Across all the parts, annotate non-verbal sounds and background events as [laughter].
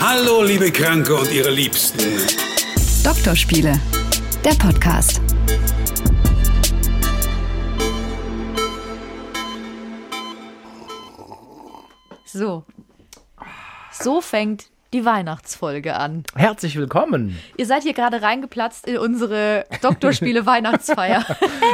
Hallo, liebe Kranke und ihre Liebsten. Doktorspiele, der Podcast. So. So fängt die Weihnachtsfolge an. Herzlich willkommen. Ihr seid hier gerade reingeplatzt in unsere Doktorspiele [laughs] Weihnachtsfeier.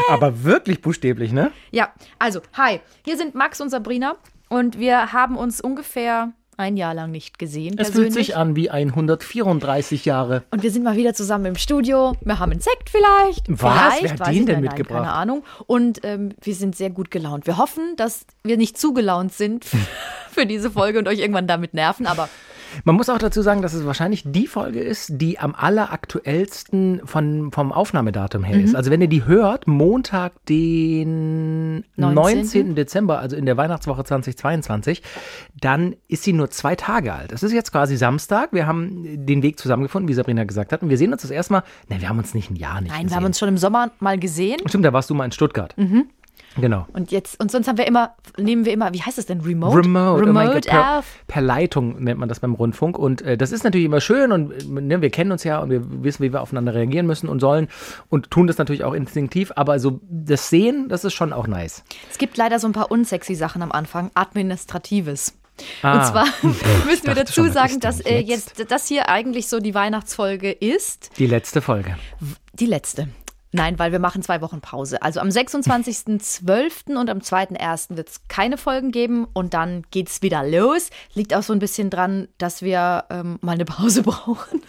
Aber wirklich buchstäblich, ne? Ja, also, hi. Hier sind Max und Sabrina und wir haben uns ungefähr ein Jahr lang nicht gesehen. Es fühlt sich an wie 134 Jahre. Und wir sind mal wieder zusammen im Studio. Wir haben einen Sekt vielleicht. Was? Vielleicht, Wer hat den denn nicht. mitgebracht? Nein, keine Ahnung. Und ähm, wir sind sehr gut gelaunt. Wir hoffen, dass wir nicht zu gelaunt sind [laughs] für diese Folge und euch irgendwann damit nerven. Aber Man muss auch dazu sagen, dass es wahrscheinlich die Folge ist, die am alleraktuellsten von, vom Aufnahmedatum her Mhm. ist. Also wenn ihr die hört, Montag, den 19. 19. Dezember, also in der Weihnachtswoche 2022, dann ist sie nur zwei Tage alt. Es ist jetzt quasi Samstag. Wir haben den Weg zusammengefunden, wie Sabrina gesagt hat. Und wir sehen uns das erste Mal. Ne, wir haben uns nicht ein Jahr nicht nein, gesehen. wir haben uns schon im Sommer mal gesehen. Stimmt, da warst du mal in Stuttgart. Mhm. Genau. Und jetzt, und sonst haben wir immer, nehmen wir immer, wie heißt das denn? Remote? Remote, oh Remote Gott, per, per Leitung nennt man das beim Rundfunk. Und äh, das ist natürlich immer schön und äh, ne, wir kennen uns ja und wir wissen, wie wir aufeinander reagieren müssen und sollen und tun das natürlich auch instinktiv. Aber so das Sehen, das ist schon auch nice. Es gibt leider so ein paar unsexy Sachen am Anfang. Administratives. Ah. Und zwar [laughs] [laughs] müssen wir dazu schon, sagen, dass äh, jetzt? jetzt das hier eigentlich so die Weihnachtsfolge ist. Die letzte Folge. Die letzte. Nein, weil wir machen zwei Wochen Pause. Also am 26.12. und am 2.1. wird es keine Folgen geben und dann geht's wieder los. Liegt auch so ein bisschen dran, dass wir ähm, mal eine Pause [laughs] brauchen.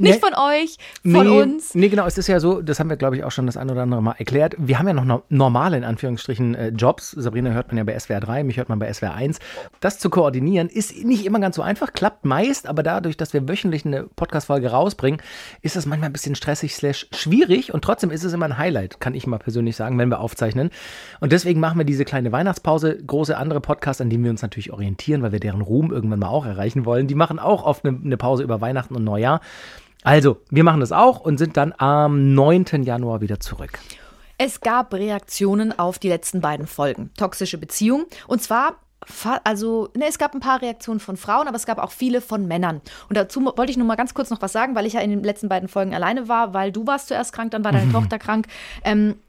Nicht Nee. von euch, von nee, uns. Nee, genau. Es ist ja so, das haben wir, glaube ich, auch schon das ein oder andere Mal erklärt. Wir haben ja noch no normale, in Anführungsstrichen, äh, Jobs. Sabrina hört man ja bei SWR 3, mich hört man bei SWR 1. Das zu koordinieren ist nicht immer ganz so einfach, klappt meist, aber dadurch, dass wir wöchentlich eine Podcast-Folge rausbringen, ist das manchmal ein bisschen stressig slash schwierig und trotzdem ist es immer ein Highlight, kann ich mal persönlich sagen, wenn wir aufzeichnen. Und deswegen machen wir diese kleine Weihnachtspause. Große andere Podcasts, an denen wir uns natürlich orientieren, weil wir deren Ruhm irgendwann mal auch erreichen wollen, die machen auch oft eine Pause über Weihnachten und Neujahr. Also, wir machen das auch und sind dann am 9. Januar wieder zurück. Es gab Reaktionen auf die letzten beiden Folgen. Toxische Beziehung. Und zwar. Also, ne, es gab ein paar Reaktionen von Frauen, aber es gab auch viele von Männern. Und dazu wollte ich nur mal ganz kurz noch was sagen, weil ich ja in den letzten beiden Folgen alleine war, weil du warst zuerst krank, dann war deine Tochter krank. Ähm, äh,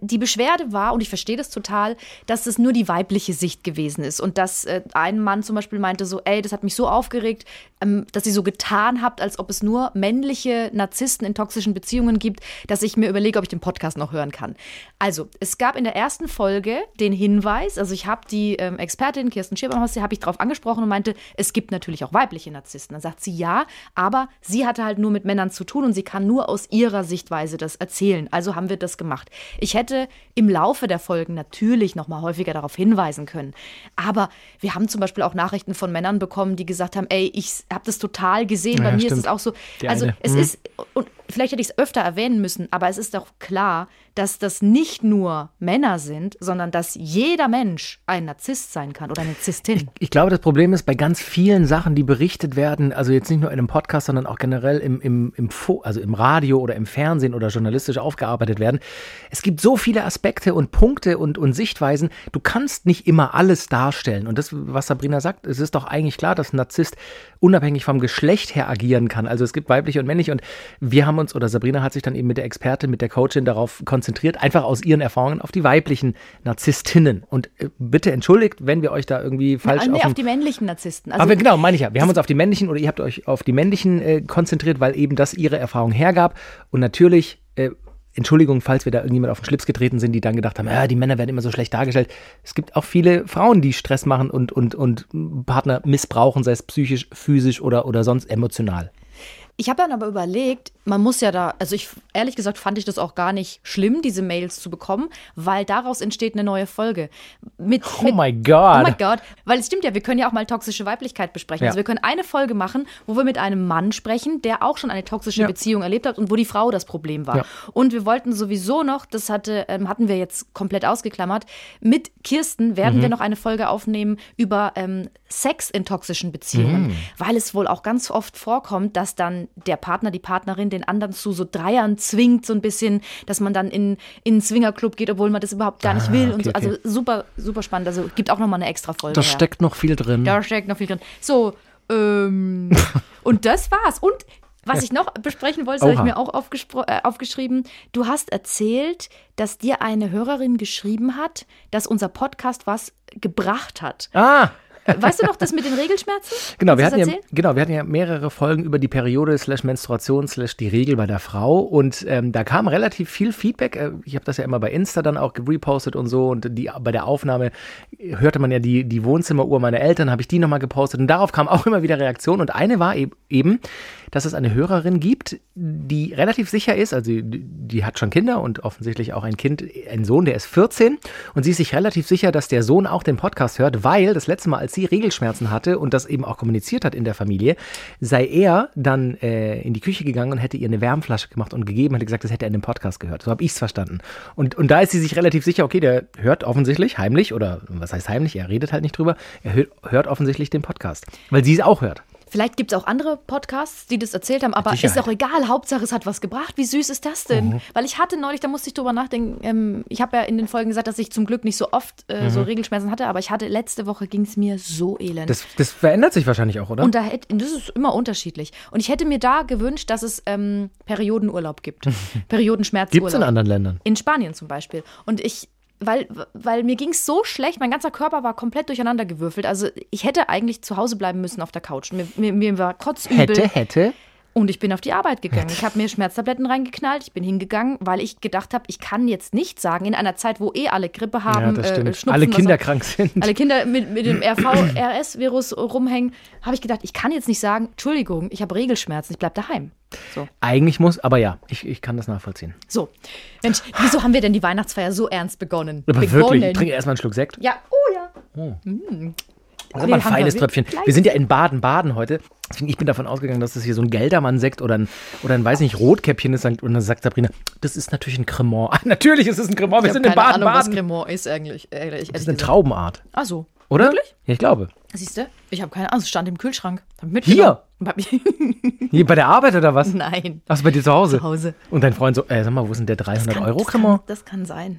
die Beschwerde war, und ich verstehe das total, dass es nur die weibliche Sicht gewesen ist. Und dass äh, ein Mann zum Beispiel meinte so, ey, das hat mich so aufgeregt, ähm, dass ihr so getan habt, als ob es nur männliche Narzissten in toxischen Beziehungen gibt, dass ich mir überlege, ob ich den Podcast noch hören kann. Also, es gab in der ersten Folge den Hinweis, also ich habe die ähm, Expertin Kirsten Schirberhaus, die habe ich darauf angesprochen und meinte, es gibt natürlich auch weibliche Narzissten. Dann sagt sie ja, aber sie hatte halt nur mit Männern zu tun und sie kann nur aus ihrer Sichtweise das erzählen. Also haben wir das gemacht. Ich hätte im Laufe der Folgen natürlich noch mal häufiger darauf hinweisen können. Aber wir haben zum Beispiel auch Nachrichten von Männern bekommen, die gesagt haben, ey, ich habe das total gesehen. Bei Ja, mir ist stimmt. es auch so. Die also eine. es Mhm. ist, und vielleicht hätte ich es öfter erwähnen müssen, aber es ist doch klar, dass das nicht nur Männer sind, sondern dass jeder Mensch ein Narzisst sein kann oder eine Narzisstin. Ich glaube, das Problem ist bei ganz vielen Sachen, die berichtet werden, also jetzt nicht nur in einem Podcast, sondern auch generell im, im, im, also im Radio oder im Fernsehen oder journalistisch aufgearbeitet werden. Es gibt so viele Aspekte und Punkte und, und Sichtweisen. Du kannst nicht immer alles darstellen. Und das, was Sabrina sagt, es ist doch eigentlich klar, dass ein Narzisst unabhängig vom Geschlecht her agieren kann. Also es gibt weibliche und männliche. Und wir haben uns, oder Sabrina hat sich dann eben mit der Expertin, mit der Coachin darauf konzentriert, einfach aus ihren Erfahrungen auf die weiblichen Narzisstinnen. Und äh, bitte entschuldigt, wenn wir euch da irgendwie falsch Ah, nee, auf, auf die männlichen Narzissten. Also, aber genau, meine ich ja. Wir haben uns auf die männlichen oder ihr habt euch auf die männlichen äh, konzentriert, weil eben das ihre Erfahrung hergab. Und natürlich, äh, Entschuldigung, falls wir da irgendjemand auf den Schlips getreten sind, die dann gedacht haben, ja, die Männer werden immer so schlecht dargestellt. Es gibt auch viele Frauen, die Stress machen und, und, und Partner missbrauchen, sei es psychisch, physisch oder, oder sonst emotional. Ich habe dann aber überlegt, man muss ja da, also ich ehrlich gesagt fand ich das auch gar nicht schlimm, diese Mails zu bekommen, weil daraus entsteht eine neue Folge. Mit, Oh my God. Oh my God. Weil es stimmt ja, wir können ja auch mal toxische Weiblichkeit besprechen. Ja. Also wir können eine Folge machen, wo wir mit einem Mann sprechen, der auch schon eine toxische Ja. Beziehung erlebt hat und wo die Frau das Problem war. Ja. Und wir wollten sowieso noch, das hatte, ähm, hatten wir jetzt komplett ausgeklammert, mit Kirsten Mhm. werden wir noch eine Folge aufnehmen über ähm, Sex in toxischen Beziehungen, Mhm. weil es wohl auch ganz oft vorkommt, dass dann der Partner, die Partnerin den anderen zu so Dreiern zwingt, so ein bisschen, dass man dann in, in einen Swingerclub geht, obwohl man das überhaupt gar nicht Ah, will. und so. okay, okay. Also super, super spannend. Also gibt auch noch mal eine extra Folge. Da steckt noch viel drin. Da steckt noch viel drin. So, ähm, [laughs] und das war's. Und was ich noch besprechen wollte, das habe ich mir auch äh, aufgeschrieben. Du hast erzählt, dass dir eine Hörerin geschrieben hat, dass unser Podcast was gebracht hat. Ah, Weißt du noch das mit den Regelschmerzen? Genau, wir Kannst hatten, du ja, genau, wir hatten ja mehrere Folgen über die Periode slash Menstruation slash die Regel bei der Frau und ähm, da kam relativ viel Feedback. Äh, Ich habe das ja immer bei Insta dann auch repostet und so und die, bei der Aufnahme hörte man ja die, die Wohnzimmeruhr meiner Eltern, habe ich die nochmal gepostet und darauf kam [laughs] auch immer wieder Reaktion und eine war eben, dass es eine Hörerin gibt, die relativ sicher ist, also die, die hat schon Kinder und offensichtlich auch ein Kind, einen Sohn, der ist 14 und sie ist sich relativ sicher, dass der Sohn auch den Podcast hört, weil das letzte Mal, als sie Regelschmerzen hatte und das eben auch kommuniziert hat in der Familie, sei er dann äh, in die Küche gegangen und hätte ihr eine Wärmflasche gemacht und gegeben, hätte gesagt, das hätte er in dem Podcast gehört. So habe ich es verstanden. Und, und da ist sie sich relativ sicher, okay, der hört offensichtlich heimlich oder was heißt heimlich, er redet halt nicht drüber, er hört, hört offensichtlich den Podcast, weil sie es auch hört. Vielleicht gibt es auch andere Podcasts, die das erzählt haben, aber ist Sicherheit. auch egal. Hauptsache, es hat was gebracht. Wie süß ist das denn? Mhm. Weil ich hatte neulich, da musste ich drüber nachdenken. Ähm, ich habe ja in den Folgen gesagt, dass ich zum Glück nicht so oft äh, so Regelschmerzen hatte, aber ich hatte letzte Woche ging es mir so elend. Mhm. Das, das verändert sich wahrscheinlich auch, oder? und da hätte, das ist immer unterschiedlich. Und ich hätte mir da gewünscht, dass es ähm, Periodenurlaub gibt. [laughs] Periodenschmerzurlaub. Gibt es in anderen Ländern? In Spanien zum Beispiel. Und ich, weil, weil mir ging es so schlecht, mein ganzer Körper war komplett durcheinander gewürfelt. Also ich hätte eigentlich zu Hause bleiben müssen auf der Couch. Mir, mir, mir war kotzübel. Hätte, hätte. Und ich bin auf die Arbeit gegangen. Ich habe mir Schmerztabletten reingeknallt. Ich bin hingegangen, weil ich gedacht habe, ich kann jetzt nicht sagen, in einer Zeit, wo eh alle Grippe haben, Ja, das äh. Schnupfen, Alle Kinder auch- krank sind. alle Kinder mit, mit dem [clears throat] RV-RS-Virus rumhängen, habe ich gedacht, ich kann jetzt nicht sagen, Entschuldigung, ich habe Regelschmerzen, ich bleib daheim. So. Eigentlich muss, aber ja, ich, ich kann das nachvollziehen. so. Mensch, wieso haben wir denn die Weihnachtsfeier so ernst begonnen? Aber begonnen? wirklich, ich trinke erstmal einen Schluck Sekt. Ja, oh ja. Das ist aber ein feines Tröpfchen. Wir sind ja in Baden-Baden heute. Deswegen, Ich bin davon ausgegangen, dass das hier so ein Geldermann-Sekt oder ein, oder ein, weiß nicht, Rotkäppchen ist. Und dann sagt Sabrina, das ist natürlich ein Cremant. Ah, [laughs] natürlich ist es ein Cremant. Wir Ich sind in keine Ahnung, was Baden-Baden. Cremant ist eigentlich. Ehrlich, Das ist eine Traubenart, Ach so. oder? Wirklich? Ja, ich glaube. Siehst du? Ich habe keine Ahnung, es stand im Kühlschrank. Ich ich- [laughs] Hier bei der Arbeit oder was? Nein. Achso, bei dir zu Hause? Zu Hause. Und dein Freund so, äh, sag mal, wo ist denn der 300 Euro das Cremant? kann, das kann sein.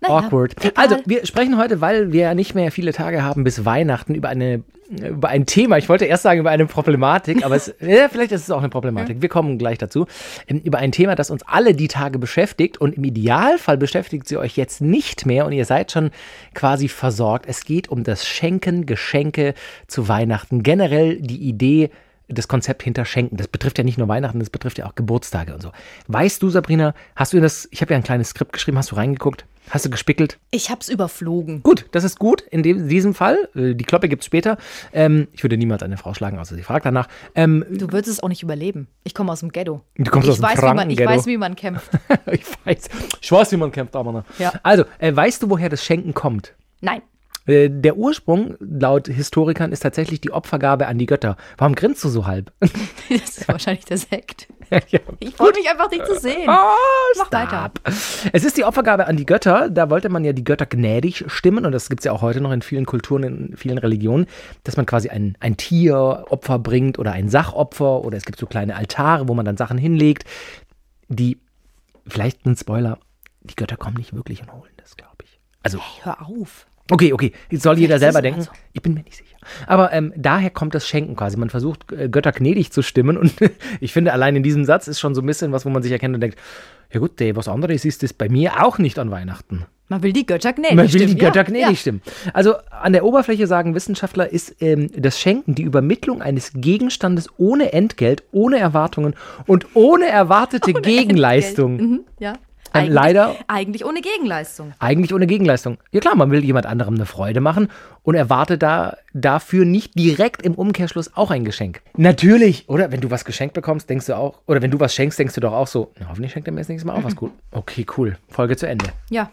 Naja, Awkward. egal. Also, wir sprechen heute, weil wir ja nicht mehr viele Tage haben bis Weihnachten, über eine über ein Thema. Ich wollte erst sagen über eine Problematik, aber es, [laughs] ja, vielleicht ist es auch eine Problematik. Wir kommen gleich dazu. Ähm, Über ein Thema, das uns alle die Tage beschäftigt und im Idealfall beschäftigt sie euch jetzt nicht mehr und ihr seid schon quasi versorgt. Es geht um das Schenken, Geschenke zu Weihnachten. Generell die Idee, das Konzept hinter Schenken. Das betrifft ja nicht nur Weihnachten, das betrifft ja auch Geburtstage und so. Weißt du, Sabrina, hast du das, ich habe ja ein kleines Skript geschrieben, hast du reingeguckt? Hast du gespickelt? Ich hab's überflogen. Gut, das ist gut in dem, diesem Fall. Äh, Die Kloppe gibt's später. Ähm, ich würde niemals eine Frau schlagen, außer sie fragt danach. Ähm, Du würdest es auch nicht überleben. Ich komme aus dem Ghetto. Du kommst ich aus dem weiß, wie man, Ich weiß, wie man kämpft. [laughs] ich weiß, ich weiß, wie man kämpft, aber noch. Ja. Also, äh, weißt du, woher das Schenken kommt? Nein. Äh, Der Ursprung, laut Historikern, ist tatsächlich die Opfergabe an die Götter. Warum grinst du so halb? [laughs] Das ist wahrscheinlich der Sekt. [laughs] ja. Ich freue mich einfach, dich zu sehen. Oh, Mach weiter. Es ist die Opfergabe an die Götter. Da wollte man ja die Götter gnädig stimmen. Und das gibt es ja auch heute noch in vielen Kulturen, in vielen Religionen, dass man quasi ein, ein Tier Opfer bringt oder ein Sachopfer. Oder es gibt so kleine Altare, wo man dann Sachen hinlegt. Die, vielleicht ein Spoiler, die Götter kommen nicht wirklich und holen das, glaube ich. Also, Hör auf. Okay, okay. Jetzt soll jeder selber denken. also. Ich bin mir nicht sicher. Aber ähm, daher kommt das Schenken quasi. Man versucht, Götter gnädig zu stimmen. Und [laughs] ich finde, allein in diesem Satz ist schon so ein bisschen was, wo man sich erkennt und denkt, ja gut, ey, was anderes ist es bei mir auch nicht an Weihnachten. Man will die Götter gnädig Man will stimmen. die Götter ja, gnädig ja. stimmen. Also an der Oberfläche sagen Wissenschaftler, ist ähm, das Schenken die Übermittlung eines Gegenstandes ohne Entgelt, ohne Erwartungen und ohne erwartete [laughs] Gegenleistung. Mhm, ja. Ähm, Eigentlich, leider- Eigentlich ohne Gegenleistung. Eigentlich ohne Gegenleistung. Ja klar, man will jemand anderem eine Freude machen und erwartet da dafür nicht direkt im Umkehrschluss auch ein Geschenk. Natürlich, oder? Wenn du was geschenkt bekommst, denkst du auch, oder wenn du was schenkst, denkst du doch auch so, na, hoffentlich schenkt er mir das nächste Mal auch was gut. Okay, cool. Folge zu Ende. Ja.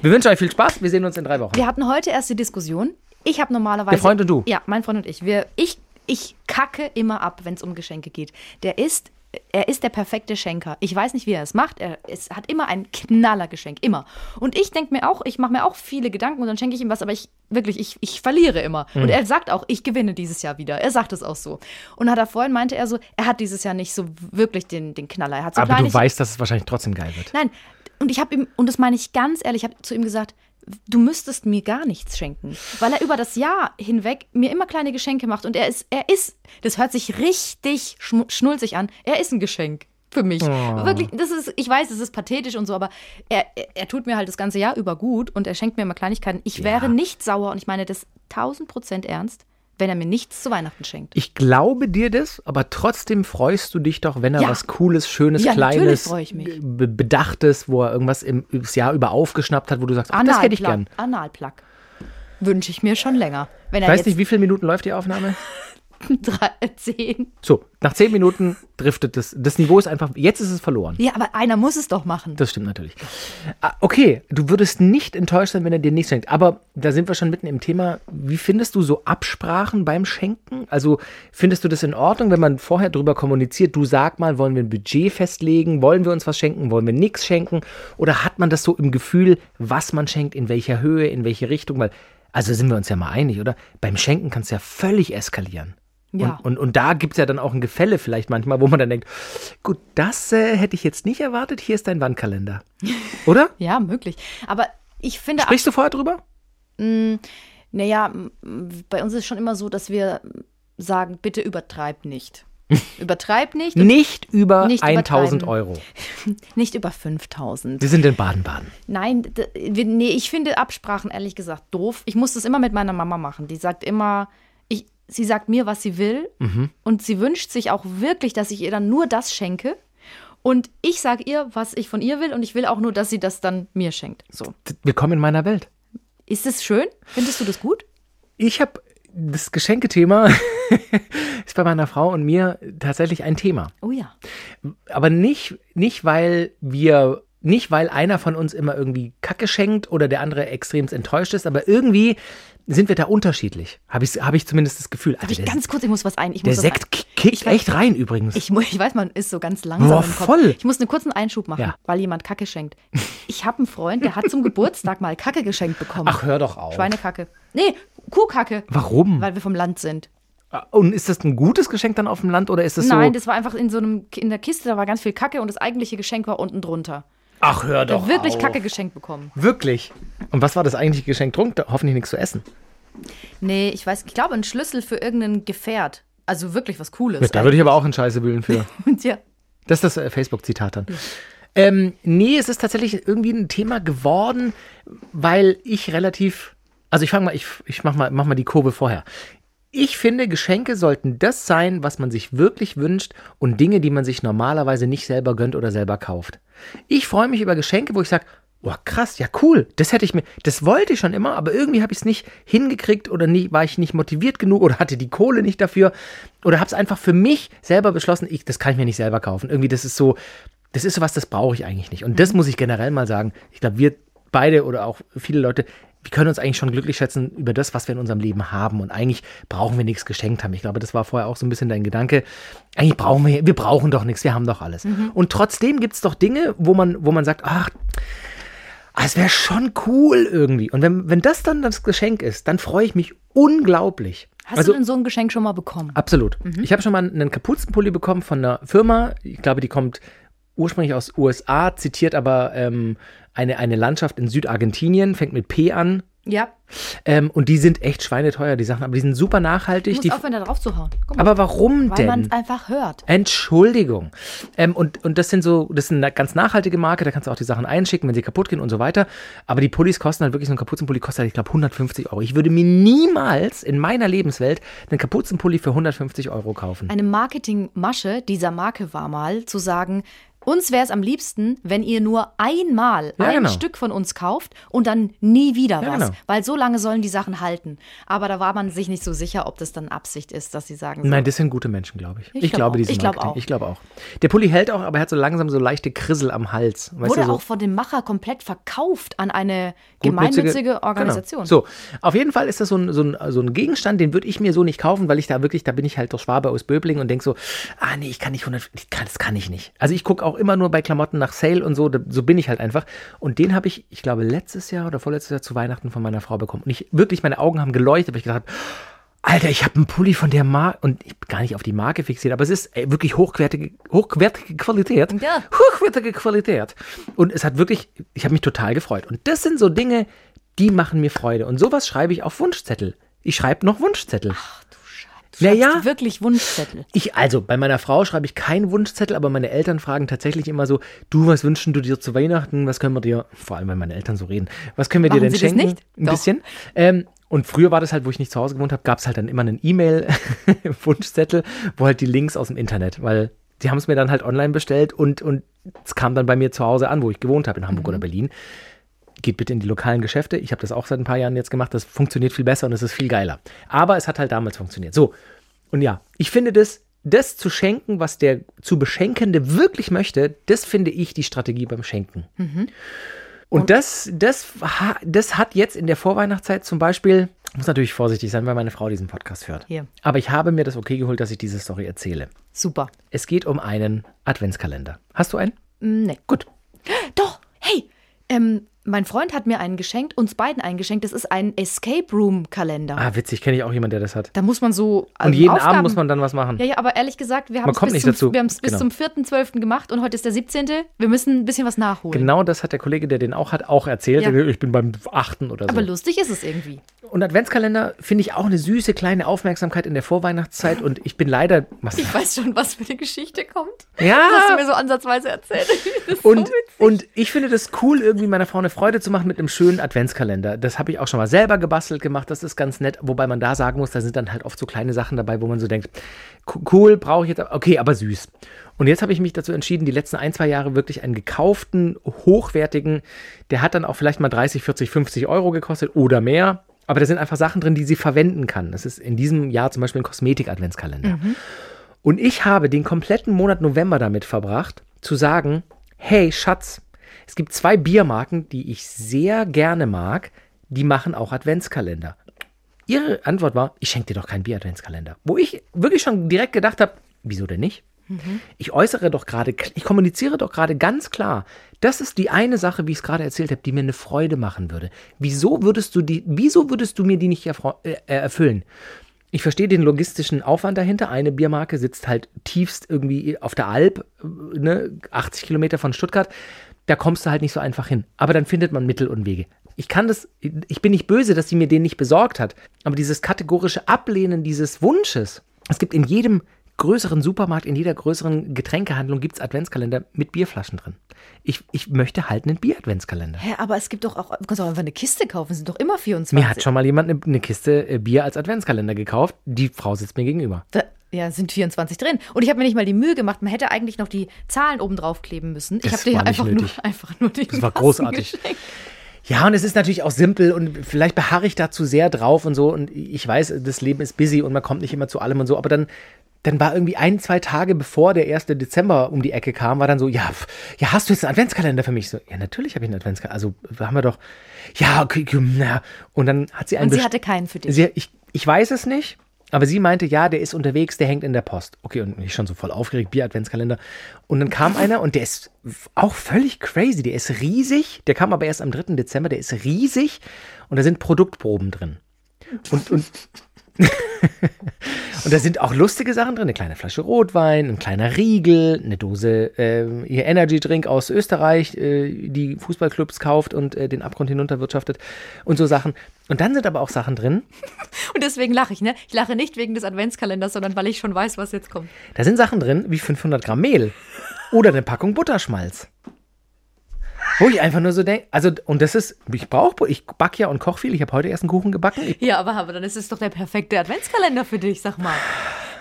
Wir wünschen euch viel Spaß. Wir sehen uns in drei Wochen. Wir hatten heute erst die Diskussion. Ich habe normalerweise. Der Freund und du? Ja, mein Freund und ich. Wir, ich, ich kacke immer ab, wenn es um Geschenke geht. Der ist. Er ist der perfekte Schenker. Ich weiß nicht, wie er es macht. Er es hat immer ein Knallergeschenk. Immer. Und ich denke mir auch, ich mache mir auch viele Gedanken und dann schenke ich ihm was, aber ich wirklich, ich, ich verliere immer. Mhm. Und er sagt auch, ich gewinne dieses Jahr wieder. Er sagt es auch so. Und hat er vorhin meinte er so, er hat dieses Jahr nicht so wirklich den, den Knaller. Er hat so Aber du weißt, dass es wahrscheinlich trotzdem geil wird. Nein, und ich habe ihm, und das meine ich ganz ehrlich, ich habe zu ihm gesagt, du müsstest mir gar nichts schenken, weil er über das Jahr hinweg mir immer kleine Geschenke macht. Und er ist, er ist, das hört sich richtig schnulzig an, er ist ein Geschenk für mich. Wirklich, das ist, ich weiß, es ist pathetisch und so, aber er, er, tut mir halt das ganze Jahr über gut und er schenkt mir immer Kleinigkeiten. Ich wäre nicht sauer und ich meine das 1000 Prozent ernst, wenn er mir nichts zu Weihnachten schenkt. Ich glaube dir das, aber trotzdem freust du dich doch, wenn er Ja. was Cooles, Schönes, Ja, Kleines, Bedachtes, wo er irgendwas im, das Jahr über aufgeschnappt hat, wo du sagst, ach, das hätte ich gern. Analplug. Wünsche ich mir schon länger. Wenn Ich er weiß nicht, wie viele Minuten läuft die Aufnahme? [laughs] [laughs] drei, zehn. So, nach zehn Minuten driftet das. Das Niveau ist einfach, jetzt ist es verloren. Ja, aber einer muss es doch machen. Das stimmt natürlich. Ah, Okay, du würdest nicht enttäuscht sein, wenn er dir nichts schenkt. Aber da sind wir schon mitten im Thema. Wie findest du so Absprachen beim Schenken? Also findest du das in Ordnung, wenn man vorher drüber kommuniziert, du sag mal, wollen wir ein Budget festlegen? Wollen wir uns was schenken? Wollen wir nichts schenken? Oder hat man das so im Gefühl, was man schenkt, in welcher Höhe, in welche Richtung? Weil, also sind wir uns ja mal einig, oder? Beim Schenken kann es ja völlig eskalieren. Ja. Und, und, und da gibt es ja dann auch ein Gefälle vielleicht manchmal, wo man dann denkt, gut, das äh, hätte ich jetzt nicht erwartet, hier ist dein Wandkalender. [laughs] Oder? Ja, möglich. Aber ich finde, Sprichst du vorher drüber? naja, m- bei uns ist schon immer so, dass wir sagen, bitte übertreib nicht. [laughs] Übertreib nicht, Nicht über Nicht 1000 übertreiben. Euro. [laughs] nicht über 5000. Wir sind in Baden-Baden. Nein, nee, ich finde Absprachen ehrlich gesagt doof. Ich muss das immer mit meiner Mama machen. Die sagt immer, sie sagt mir, was sie will. Mhm. Und sie wünscht sich auch wirklich, dass ich ihr dann nur das schenke. Und ich sage ihr, was ich von ihr will. Und ich will auch nur, dass sie das dann mir schenkt. So. Willkommen in meiner Welt. Ist es schön? Findest du das gut? Ich habe das Geschenkethema [laughs] ist bei meiner Frau und mir tatsächlich ein Thema. Oh ja. Aber nicht, nicht weil wir, nicht weil einer von uns immer irgendwie Kacke schenkt oder der andere extremst enttäuscht ist, aber irgendwie sind wir da unterschiedlich. Habe ich, hab ich zumindest das Gefühl. Darf Also ich der, ganz kurz, ich muss was ein. Ich der Sekt ein. ki- kickt weiß- echt rein übrigens. Ich, ich weiß, man ist so ganz langsam Boah, im Kopf. voll. Ich muss einen kurzen Einschub machen, Ja. weil jemand Kacke schenkt. Ich habe einen Freund, der hat zum Geburtstag mal Kacke geschenkt bekommen. Ach, hör doch auf. Schweinekacke. Nee, Kuhkacke. Warum? Weil wir vom Land sind. Und ist das ein gutes Geschenk dann auf dem Land oder ist das Nein, so? das war einfach in so einem in der Kiste, da war ganz viel Kacke und das eigentliche Geschenk war unten drunter. Ach, hör doch wirklich auf. Kacke geschenkt bekommen. Wirklich? Und was war das eigentliche Geschenk? Trunk? Hoffentlich nichts zu essen. Nee, ich weiß, ich glaube, ein Schlüssel für irgendein Gefährt. Also wirklich was Cooles. Da würde ich aber auch in Scheiße wühlen für. Und [laughs] ja, Das ist das äh, Facebook-Zitat dann. Ähm, nee, es ist tatsächlich irgendwie ein Thema geworden, weil ich relativ. Also ich fange mal, ich, ich mach mal, mach mal die Kurve vorher. Ich finde, Geschenke sollten das sein, was man sich wirklich wünscht und Dinge, die man sich normalerweise nicht selber gönnt oder selber kauft. Ich freue mich über Geschenke, wo ich sage, oh krass, ja cool, das hätte ich mir, das wollte ich schon immer, aber irgendwie habe ich es nicht hingekriegt oder nie, war ich nicht motiviert genug oder hatte die Kohle nicht dafür oder habe es einfach für mich selber beschlossen, ich, das kann ich mir nicht selber kaufen. Irgendwie, das ist so, das ist so was, das brauche ich eigentlich nicht. Und das muss ich generell mal sagen. Ich glaube, wir beide oder auch viele Leute, wir können uns eigentlich schon glücklich schätzen über das, was wir in unserem Leben haben. Und eigentlich brauchen wir nichts geschenkt haben. Ich glaube, das war vorher auch so ein bisschen dein Gedanke. Eigentlich brauchen wir, wir brauchen doch nichts, wir haben doch alles. Und trotzdem gibt es doch Dinge, wo man, wo man sagt, ach, ah, es wäre schon cool irgendwie. Und wenn, wenn das dann das Geschenk ist, dann freue ich mich unglaublich. hast Also- du denn so ein Geschenk schon mal bekommen? Absolut. Ich habe schon mal einen Kapuzenpulli bekommen von einer Firma. Ich glaube, die kommt ursprünglich aus USA, zitiert aber ähm, eine, eine Landschaft in Südargentinien, fängt mit P an. Ja. Ähm, und die sind echt schweineteuer, die Sachen, aber die sind super nachhaltig. musst Die, aufhören, da drauf zu hauen. Guck mal, aber warum weil man denn? es einfach hört. Entschuldigung. Ähm, und, und das sind so, das ist eine ganz nachhaltige Marke, da kannst du auch die Sachen einschicken, wenn sie kaputt gehen und so weiter. Aber die Pullis kosten halt wirklich, so ein Kapuzenpulli kostet halt, ich glaube, 150 Euro. Ich würde mir niemals in meiner Lebenswelt einen Kapuzenpulli für 150 Euro kaufen. Eine Marketingmasche dieser Marke war mal zu sagen, uns wäre es am liebsten, wenn ihr nur einmal Ja, ein genau. Stück von uns kauft und dann nie wieder Ja, was. genau. Weil so lange sollen die Sachen halten. Aber da war man sich nicht so sicher, ob das dann Absicht ist, dass sie sagen, so, Nein, das sind gute Menschen, glaube ich. Ich Ich, glaub glaube auch. diese Ich glaub auch. Ich glaube auch. Der Pulli hält auch, aber er hat so langsam so leichte Krissel am Hals. Weißt wurde so auch von dem Macher komplett verkauft an eine gemeinnützige Organisation. Genau. So, auf jeden Fall ist das so ein, so ein, so ein Gegenstand, den würde ich mir so nicht kaufen, weil ich da wirklich, da bin ich halt doch Schwabe aus Böbling und denke so, ah nee, ich kann nicht 100, ich kann, das kann ich nicht. Also ich gucke auch immer nur bei Klamotten nach Sale und so, da- so bin ich halt einfach. Und den habe ich, ich glaube, letztes Jahr oder vorletztes Jahr zu Weihnachten von meiner Frau bekommen. Und ich wirklich, meine Augen haben geleuchtet, weil ich gedacht habe, Alter, ich habe einen Pulli von der Marke und ich bin gar nicht auf die Marke fixiert, aber es ist ey, wirklich hochwertige, hochwertige Qualität. Ja. Hochwertige Qualität. Und es hat wirklich, ich habe mich total gefreut. Und das sind so Dinge, die machen mir Freude. Und sowas schreibe ich auf Wunschzettel. Ich schreibe noch Wunschzettel. Du Naja. schreibst wirklich Wunschzettel. Ich, also, bei meiner Frau schreibe ich keinen Wunschzettel, aber meine Eltern fragen tatsächlich immer so, du, was wünschen du dir zu Weihnachten? Was können wir dir, vor allem, wenn meine Eltern so reden, was können wir dir Machen denn sie das schenken? nicht? Ein Doch. bisschen. Ähm, und früher war das halt, wo ich nicht zu Hause gewohnt habe, gab es halt dann immer einen E-Mail-Wunschzettel, [laughs] wo halt die Links aus dem Internet, weil die haben es mir dann halt online bestellt und, und es kam dann bei mir zu Hause an, wo ich gewohnt habe, in Hamburg oder Berlin. Geht bitte in die lokalen Geschäfte. Ich habe das auch seit ein paar Jahren jetzt gemacht. Das funktioniert viel besser und es ist viel geiler. Aber es hat halt damals funktioniert. So, und ja, ich finde das, das zu schenken, was der zu Beschenkende wirklich möchte, das finde ich die Strategie beim Schenken. Und das, das, ha- das hat jetzt in der Vorweihnachtszeit zum Beispiel, muss natürlich vorsichtig sein, weil meine Frau diesen Podcast hört. Hier. Aber ich habe mir das okay geholt, dass ich diese Story erzähle. Super. Es geht um einen Adventskalender. Hast du einen? Mm, Nee. Gut. Doch, hey, ähm, mein Freund hat mir einen geschenkt, uns beiden einen geschenkt. Das ist ein Escape Room Kalender. Ah, witzig, kenne ich auch jemanden, der das hat. Da muss man so. Und ähm, jeden Aufgaben- Abend muss man dann was machen. Ja, ja, aber ehrlich gesagt, wir haben es bis, zum, wir haben's bis Genau. zum 4.12. gemacht und heute ist der 17. Wir müssen ein bisschen was nachholen. Genau das hat der Kollege, der den auch hat, auch erzählt. Ja. Ich bin beim achten oder so. Aber lustig ist es irgendwie. Und Adventskalender finde ich auch eine süße kleine Aufmerksamkeit in der Vorweihnachtszeit. Und ich bin leider. Was? Ich weiß schon, was für eine Geschichte kommt. Ja. Das hast du mir so ansatzweise erzählt. [laughs] Und, so und ich finde das cool, irgendwie meiner Frau eine Freude zu machen mit einem schönen Adventskalender. Das habe ich auch schon mal selber gebastelt gemacht. Das ist ganz nett. Wobei man da sagen muss, da sind dann halt oft so kleine Sachen dabei, wo man so denkt, co- cool, brauche ich jetzt. Okay, aber süß. Und jetzt habe ich mich dazu entschieden, die letzten ein, zwei Jahre wirklich einen gekauften, hochwertigen, der hat dann auch vielleicht mal 30, 40, 50 Euro gekostet oder mehr. Aber da sind einfach Sachen drin, die sie verwenden kann. Das ist in diesem Jahr zum Beispiel ein Kosmetik-Adventskalender. Und ich habe den kompletten Monat November damit verbracht, zu sagen, hey Schatz, es gibt zwei Biermarken, die ich sehr gerne mag, die machen auch Adventskalender. Ihre Antwort war, ich schenke dir doch keinen Bier-Adventskalender. Wo ich wirklich schon direkt gedacht habe, wieso denn nicht? Ich äußere doch gerade, ich kommuniziere doch gerade ganz klar, das ist die eine Sache, wie ich es gerade erzählt habe, die mir eine Freude machen würde. Wieso würdest du die, wieso würdest du mir die nicht erfreu- äh, erfüllen? Ich verstehe den logistischen Aufwand dahinter. Eine Biermarke sitzt halt tiefst irgendwie auf der Alp, äh, ne, 80 Kilometer von Stuttgart. Da kommst du halt nicht so einfach hin. Aber dann findet man Mittel und Wege. Ich kann das, ich bin nicht böse, dass sie mir den nicht besorgt hat. Aber dieses kategorische Ablehnen dieses Wunsches. Es gibt in jedem größeren Supermarkt, in jeder größeren Getränkehandlung gibt es Adventskalender mit Bierflaschen drin. Ich, ich möchte halt einen Bier-Adventskalender. Hä, aber es gibt doch auch, du kannst auch einfach eine Kiste kaufen, es sind doch immer 24. Mir hat schon mal jemand eine, eine Kiste äh, Bier als Adventskalender gekauft. Die Frau sitzt mir gegenüber. Da, ja, sind 24 drin. Und ich habe mir nicht mal die Mühe gemacht, man hätte eigentlich noch die Zahlen oben drauf kleben müssen. Ich habe dir einfach nur, einfach nur die Das war Massen großartig. geschenkt. Ja, und es ist natürlich auch simpel und vielleicht beharre ich da zu sehr drauf und so. Und ich weiß, das Leben ist busy und man kommt nicht immer zu allem und so. Aber dann, dann war irgendwie ein, zwei Tage bevor der 1. Dezember um die Ecke kam, war dann so, ja, ja, hast du jetzt einen Adventskalender für mich? So, ja, natürlich habe ich einen Adventskalender. Also haben wir doch, ja, okay, na. Und dann hat sie einen Und sie hatte keinen für dich. Sie, ich, ich weiß es nicht, aber sie meinte, ja, der ist unterwegs, der hängt in der Post. Okay, und ich schon so voll aufgeregt, Bier-Adventskalender. Und dann kam einer und der ist auch völlig crazy. Der ist riesig. Der kam aber erst am 3. Dezember. Der ist riesig und da sind Produktproben drin. Und, und, [laughs] und da sind auch lustige Sachen drin. Eine kleine Flasche Rotwein, ein kleiner Riegel, eine Dose äh, ihr Energy Drink aus Österreich, äh, die Fußballclubs kauft und äh, den Abgrund hinunterwirtschaftet und so Sachen. Und dann sind aber auch Sachen drin, [laughs] Und deswegen lache ich, ne? Ich lache nicht wegen des Adventskalenders, sondern weil ich schon weiß, was jetzt kommt. Da sind Sachen drin wie 500 Gramm Mehl oder eine Packung Butterschmalz. Wo ich einfach nur so denke, also, und das ist, ich brauche, ich back ja und koche viel. Ich habe heute erst einen Kuchen gebacken. Ich, Ja, aber, aber dann ist es doch der perfekte Adventskalender für dich, sag mal.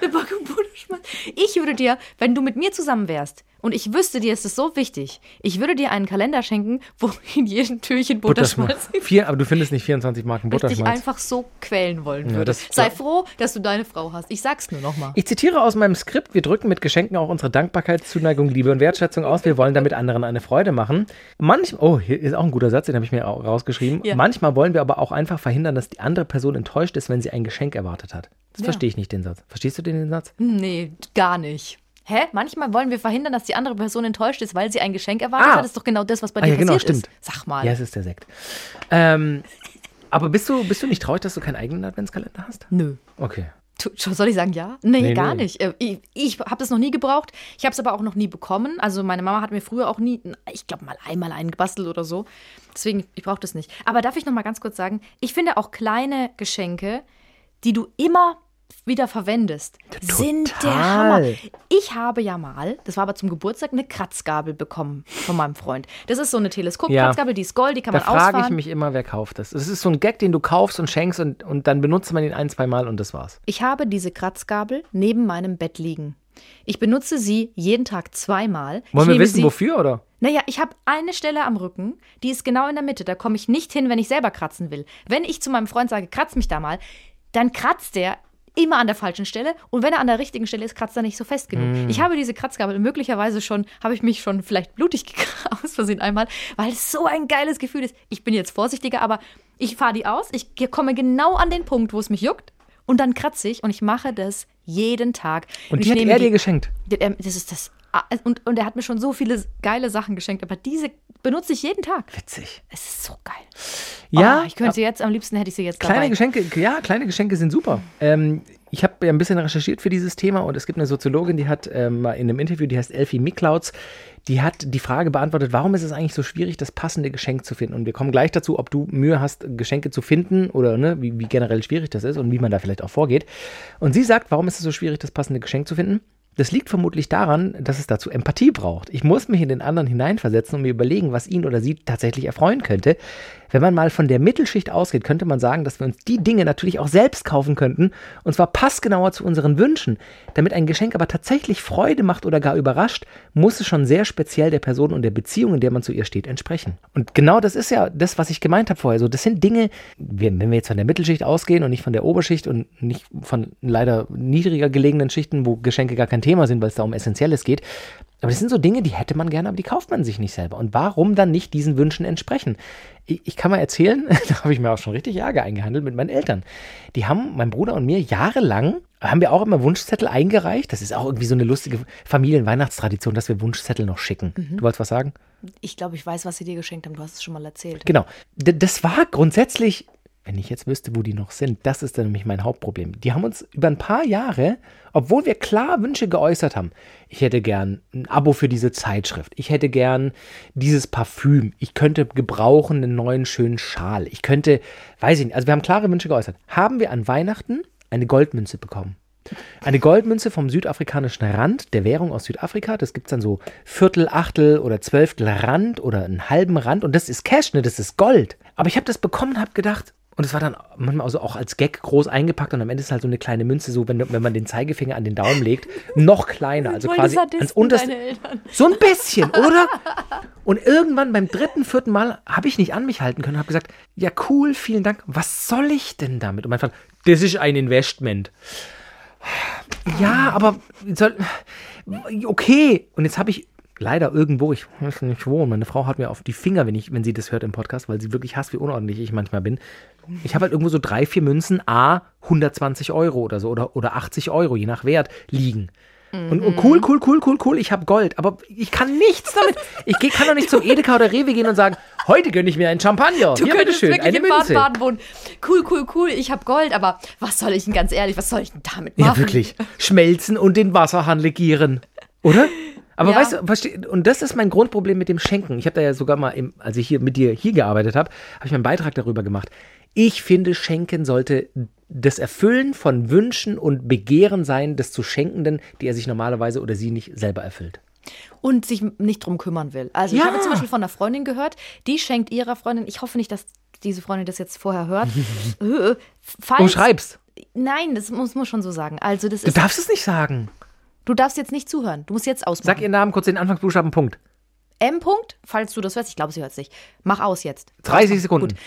Eine Packung Butterschmalz. Ich würde dir, wenn du mit mir zusammen wärst und ich wüsste, dir ist es so wichtig, ich würde dir einen Kalender schenken, [laughs] wo in jedem Türchen Butterschmalz Vier, aber du findest nicht 24 Marken Ich dich Butterschmalz. einfach so quälen wollen Ja, würde. das- Sei ja. froh, dass du deine Frau hast. Ich sag's nur nochmal. Ich zitiere aus meinem Skript, wir drücken mit Geschenken auch unsere Dankbarkeit, Zuneigung, Liebe und Wertschätzung aus. Wir wollen damit anderen eine Freude machen. Manch, oh, hier ist auch ein guter Satz, den habe ich mir auch rausgeschrieben. Ja. Manchmal wollen wir aber auch einfach verhindern, dass die andere Person enttäuscht ist, wenn sie ein Geschenk erwartet hat. Das Ja. verstehe ich nicht, den Satz. Verstehst du den, den Satz? Nee, gar nicht. Hä? Manchmal wollen wir verhindern, dass die andere Person enttäuscht ist, weil sie ein Geschenk erwartet Ah. hat. Das ist doch genau das, was bei Ah, dir ja, genau, passiert stimmt. ist. Sag mal. Ja, es ist der Sekt. Ähm, aber bist du, bist du nicht traurig, dass du keinen eigenen Adventskalender hast? Nö. Okay. Tu- Soll ich sagen ja? Nee, Nee, gar nee. nicht. Äh, Ich, ich habe das noch nie gebraucht. Ich habe es aber auch noch nie bekommen. Also meine Mama hat mir früher auch nie, ich glaube mal einmal einen gebastelt oder so. Deswegen, ich brauche das nicht. Aber darf ich noch mal ganz kurz sagen, ich finde auch kleine Geschenke, die du immer wieder verwendest, sind der Total. Hammer. Ich habe ja mal, das war aber zum Geburtstag, eine Kratzgabel bekommen von meinem Freund. Das ist so eine Teleskopkratzgabel, die ist gold, die kann Da man frage ich ausfahren. mich immer, wer kauft das. Es ist so ein Gag, den du kaufst und schenkst und, und dann benutzt man ihn ein, zwei Mal und das war's. Ich habe diese Kratzgabel neben meinem Bett liegen. Ich benutze sie jeden Tag zweimal. Wollen wir wissen, sie, wofür, oder? Naja, ich habe eine Stelle am Rücken, die ist genau in der Mitte. Da komme ich nicht hin, wenn ich selber kratzen will. Wenn ich zu meinem Freund sage, kratz mich da mal, dann kratzt der immer an der falschen Stelle und wenn er an der richtigen Stelle ist, kratzt er nicht so fest genug. Mm. Ich habe diese Kratzgabel möglicherweise schon, habe ich mich schon vielleicht blutig [laughs] aus Versehen einmal, weil es so ein geiles Gefühl ist. Ich bin jetzt vorsichtiger, aber ich fahre die aus, ich komme genau an den Punkt, wo es mich juckt und dann kratze ich und ich mache das jeden Tag. Und ich die hat er dir geschenkt. Das ist das. ah, Und, und er hat mir schon so viele geile Sachen geschenkt, aber diese benutze ich jeden Tag. Witzig. Es ist so geil. Ja, oh, ich könnte sie jetzt, am liebsten hätte ich sie jetzt Kleine dabei. Geschenke, ja, kleine Geschenke sind super. Ähm, ich habe ja ein bisschen recherchiert für dieses Thema und es gibt eine Soziologin, die hat ähm, mal in einem Interview, die heißt Elfie Miklauds, die hat die Frage beantwortet, warum ist es eigentlich so schwierig, das passende Geschenk zu finden? Und wir kommen gleich dazu, ob du Mühe hast, Geschenke zu finden oder ne, wie, wie generell schwierig das ist und wie man da vielleicht auch vorgeht. Und sie sagt, warum ist es so schwierig, das passende Geschenk zu finden? Das liegt vermutlich daran, dass es dazu Empathie braucht. Ich muss mich in den anderen hineinversetzen und mir überlegen, was ihn oder sie tatsächlich erfreuen könnte. Wenn man mal von der Mittelschicht ausgeht, könnte man sagen, dass wir uns die Dinge natürlich auch selbst kaufen könnten, und zwar passgenauer zu unseren Wünschen. Damit ein Geschenk aber tatsächlich Freude macht oder gar überrascht, muss es schon sehr speziell der Person und der Beziehung, in der man zu ihr steht, entsprechen. Und genau das ist ja das, was ich gemeint habe vorher. So, das sind Dinge, wenn wir jetzt von der Mittelschicht ausgehen und nicht von der Oberschicht und nicht von leider niedriger gelegenen Schichten, wo Geschenke gar kein Thema sind, weil es da um Essentielles geht. Aber das sind so Dinge, die hätte man gerne, aber die kauft man sich nicht selber. Und warum dann nicht diesen Wünschen entsprechen? Ich, ich kann mal erzählen, [laughs] da habe ich mir auch schon richtig Ärger eingehandelt mit meinen Eltern. Die haben mein Bruder und mir jahrelang, haben wir auch immer Wunschzettel eingereicht. Das ist auch irgendwie so eine lustige Familienweihnachtstradition, dass wir Wunschzettel noch schicken. Du wolltest was sagen? Ich glaube, ich weiß, was sie dir geschenkt haben. Du hast es schon mal erzählt. Genau. D das war grundsätzlich, wenn ich jetzt wüsste, wo die noch sind, das ist dann nämlich mein Hauptproblem. Die haben uns über ein paar Jahre, obwohl wir klar Wünsche geäußert haben, ich hätte gern ein Abo für diese Zeitschrift, ich hätte gern dieses Parfüm, ich könnte gebrauchen einen neuen schönen Schal, ich könnte, weiß ich nicht, also wir haben klare Wünsche geäußert. Haben wir an Weihnachten eine Goldmünze bekommen. Eine Goldmünze vom südafrikanischen Rand, der Währung aus Südafrika. Das gibt es dann so Viertel, Achtel oder Zwölftel Rand oder einen halben Rand. Und das ist Cash, ne? Das ist Gold. Aber ich habe das bekommen und habe gedacht, und es war dann manchmal also auch als Gag groß eingepackt und am Ende ist halt so eine kleine Münze, so wenn, wenn man den Zeigefinger an den Daumen legt, noch kleiner. Also Voll quasi ans unterste. So ein bisschen, oder? Und irgendwann beim dritten, vierten Mal habe ich nicht an mich halten können und habe gesagt, ja cool, vielen Dank. Was soll ich denn damit? Und mein Vater, das ist ein Investment. Ja, aber soll, okay. Und jetzt habe ich leider irgendwo, ich weiß nicht wo, meine Frau hat mir auf die Finger, wenn, ich, wenn sie das hört im Podcast, weil sie wirklich hasst, wie unordentlich ich manchmal bin. Ich habe halt irgendwo so drei, vier Münzen, A, 120 Euro oder so oder, oder 80 Euro, je nach Wert, liegen. Und, und cool, cool, cool, cool, cool, ich habe Gold, aber ich kann nichts damit. Ich geh, kann doch nicht zum Edeka oder Rewe gehen und sagen, heute gönne ich mir einen Champagner. Du Hier, bitteschön, wirklich eine in Münze. Baden-Baden wohnen. Cool, cool, cool. Ich habe Gold, aber was soll ich denn ganz ehrlich, was soll ich denn damit machen? Ja, wirklich. Schmelzen und den Wasserhahn legieren. Oder? [laughs] Aber Ja. weißt du, versteh, und das ist mein Grundproblem mit dem Schenken. Ich habe da ja sogar mal, im, als ich hier mit dir hier gearbeitet habe, habe ich meinen Beitrag darüber gemacht. Ich finde, Schenken sollte das Erfüllen von Wünschen und Begehren sein des zu Schenkenden, die er sich normalerweise oder sie nicht selber erfüllt. Und sich nicht drum kümmern will. Also ich Ja. habe zum Beispiel von einer Freundin gehört, die schenkt ihrer Freundin, ich hoffe nicht, dass diese Freundin das jetzt vorher hört. [laughs] Äh, falls, Und schreib's. Nein, das muss man schon so sagen. Also das Du ist, darfst es nicht sagen. Du darfst jetzt nicht zuhören. Du musst jetzt ausmachen. Sag ihren Namen, kurz den Anfangsbuchstaben, Punkt. M. -Punkt, falls du das hörst, ich glaube, sie hört es nicht. Mach aus jetzt. 30 Ausmachen. Sekunden. Gut.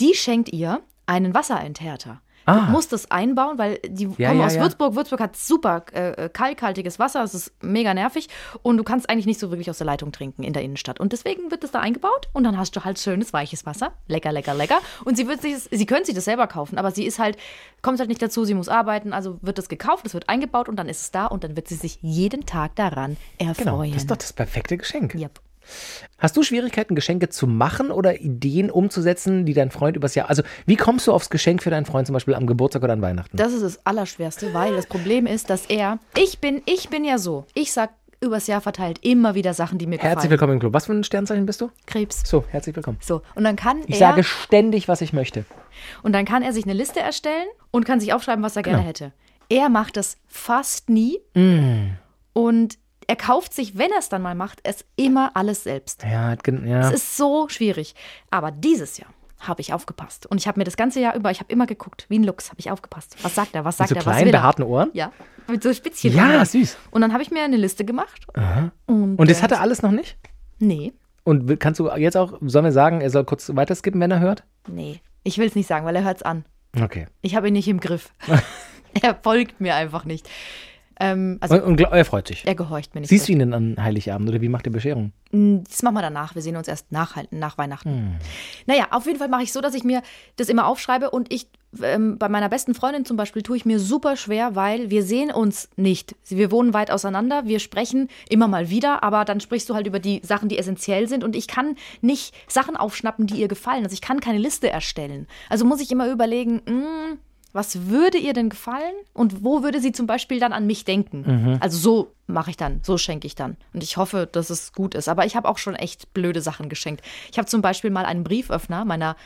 Die schenkt ihr einen Wasserenthärter. Ah. Du musst das einbauen, weil die Ja, kommen ja, aus ja. Würzburg. Würzburg hat super äh, kalkhaltiges Wasser. Es ist mega nervig. Und du kannst eigentlich nicht so wirklich aus der Leitung trinken in der Innenstadt. Und deswegen wird das da eingebaut. Und dann hast du halt schönes, weiches Wasser. Lecker, lecker, lecker. Und sie wird sich, das- sie können sich das selber kaufen, aber sie ist halt, kommt halt nicht dazu, sie muss arbeiten. Also wird das gekauft, es wird eingebaut und dann ist es da. Und dann wird sie sich jeden Tag daran Genau. erfreuen. Das ist doch das perfekte Geschenk. Yep. Hast du Schwierigkeiten, Geschenke zu machen oder Ideen umzusetzen, die dein Freund übers Jahr. Also, wie kommst du aufs Geschenk für deinen Freund zum Beispiel am Geburtstag oder an Weihnachten? Das ist das Allerschwerste, weil das Problem ist, dass er. Ich bin, ich bin ja so. Ich sag übers Jahr verteilt immer wieder Sachen, die mir Herzlich gefallen. willkommen im Club. Was für ein Sternzeichen bist du? Krebs. So, herzlich willkommen. So. Und dann kann Ich er. sage ständig, was ich möchte. Und dann kann er sich eine Liste erstellen und kann sich aufschreiben, was er gerne Genau. hätte. Er macht das fast nie. Mm. Und er kauft sich, wenn er es dann mal macht, es immer alles selbst. Ja, ja. Es ist so schwierig. Aber dieses Jahr habe ich aufgepasst. Und ich habe mir das ganze Jahr über, ich habe immer geguckt, wie ein Luchs, habe ich aufgepasst. Was sagt er, was Mit sagt so er, was kleinen, will er? behaarten Ohren? Ja, mit so Spitzchen. Ja, dran. süß. Und dann habe ich mir eine Liste gemacht. Und, Und das äh, hat er alles noch nicht? Nee, Und will- kannst du jetzt auch, sollen wir sagen, er soll kurz weiterskippen, wenn er hört? nee. Ich will es nicht sagen, weil er hört es an. Okay. Ich habe ihn nicht im Griff. [laughs] er folgt mir einfach nicht. Ähm, also Und, und er freut sich. er gehorcht mir nicht. Siehst du ihn denn an Heiligabend oder wie macht ihr Bescherung? Mm, Das machen wir danach. Wir sehen uns erst nach, nach Weihnachten. Hm. Naja, auf jeden Fall mache ich so, dass ich mir das immer aufschreibe und ich ähm, bei meiner besten Freundin zum Beispiel tue ich mir super schwer, weil wir sehen uns nicht. Wir wohnen weit auseinander, wir sprechen immer mal wieder, aber dann sprichst du halt über die Sachen, die essentiell sind und ich kann nicht Sachen aufschnappen, die ihr gefallen. Also ich kann keine Liste erstellen. Also muss ich immer überlegen, mm, was würde ihr denn gefallen und wo würde sie zum Beispiel dann an mich denken? Also so mache ich dann, so schenke ich dann. Und ich hoffe, dass es gut ist. Aber ich habe auch schon echt blöde Sachen geschenkt. Ich habe zum Beispiel mal einen Brieföffner meiner,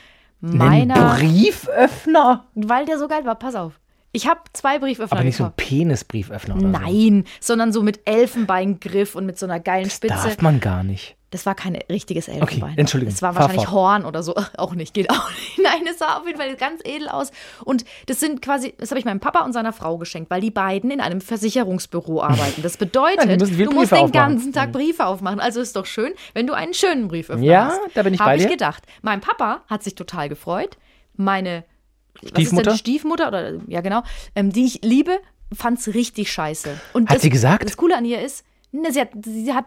meiner, Brieföffner? weil der so geil war. Pass auf. Ich habe zwei Brieföffner Aber nicht so ein gekauft. Penisbrieföffner oder so. Nein, sondern so mit Elfenbeingriff und mit so einer geilen Spitze. Darf man gar nicht. Das war kein richtiges Elfenbein. Entschuldigung, Das war wahrscheinlich fort. Horn oder so. [laughs] Auch nicht, geht auch nicht. [laughs] Nein, es sah auf jeden Fall ganz edel aus. Und das sind quasi, das habe ich meinem Papa und seiner Frau geschenkt, weil die beiden in einem Versicherungsbüro [laughs] arbeiten. Das Ja, bedeutet, viel du musst den ganzen Tag Briefe aufmachen. Also ist doch schön, wenn du einen schönen Brieföffner Ja, hast. da bin ich Hab bei ich dir. gedacht. Mein Papa hat sich total gefreut. Meine was ist Stiefmutter? Stiefmutter oder ja genau, ähm, die ich liebe, fand es richtig scheiße. Und Hat das, sie gesagt? Das Coole an ihr ist, ne, sie hat, sie hat,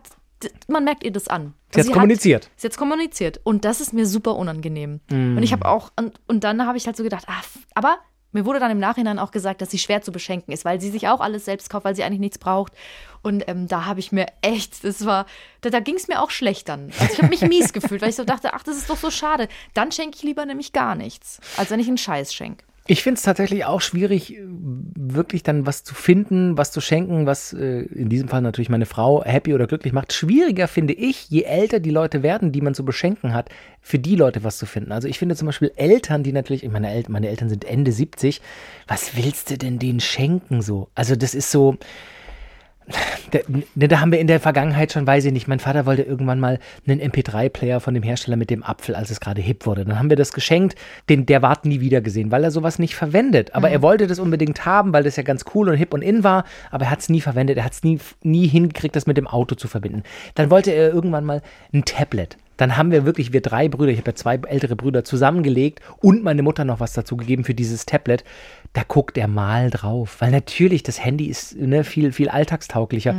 man merkt ihr das an. Sie hat's kommuniziert. sie hat kommuniziert. Und das ist mir super unangenehm. Mm. Und ich habe auch, und, und dann habe ich halt so gedacht, f- aber mir wurde dann im Nachhinein auch gesagt, dass sie schwer zu beschenken ist, weil sie sich auch alles selbst kauft, weil sie eigentlich nichts braucht. Und ähm, da habe ich mir echt, das war, da, da ging es mir auch schlecht dann. Also ich habe mich mies [laughs] gefühlt, weil ich so dachte, ach, das ist doch so schade. Dann schenke ich lieber nämlich gar nichts, als wenn ich einen Scheiß schenke. Ich finde es tatsächlich auch schwierig, wirklich dann was zu finden, was zu schenken, was äh, in diesem Fall natürlich meine Frau happy oder glücklich macht. Schwieriger finde ich, je älter die Leute werden, die man zu beschenken hat, für die Leute was zu finden. Also ich finde zum Beispiel Eltern, die natürlich, ich meine, El meine Eltern sind Ende 70, was willst du denn denen schenken so? Also das ist so, da, ne, da haben wir in der Vergangenheit schon, weiß ich nicht, mein Vater wollte irgendwann mal einen MP3-Player von dem Hersteller mit dem Apfel, als es gerade hip wurde. Dann haben wir das geschenkt, den, der ward nie wieder gesehen, weil er sowas nicht verwendet. Aber er wollte das unbedingt haben, weil das ja ganz cool und hip und in war, aber er hat es nie verwendet, er hat es nie, nie hingekriegt, das mit dem Auto zu verbinden. Dann wollte er irgendwann mal ein Tablet. Dann haben wir wirklich, wir drei Brüder, ich habe ja zwei ältere Brüder zusammengelegt und meine Mutter noch was dazu gegeben für dieses Tablet. Da guckt er mal drauf, weil natürlich das Handy ist ne, viel, viel alltagstauglicher.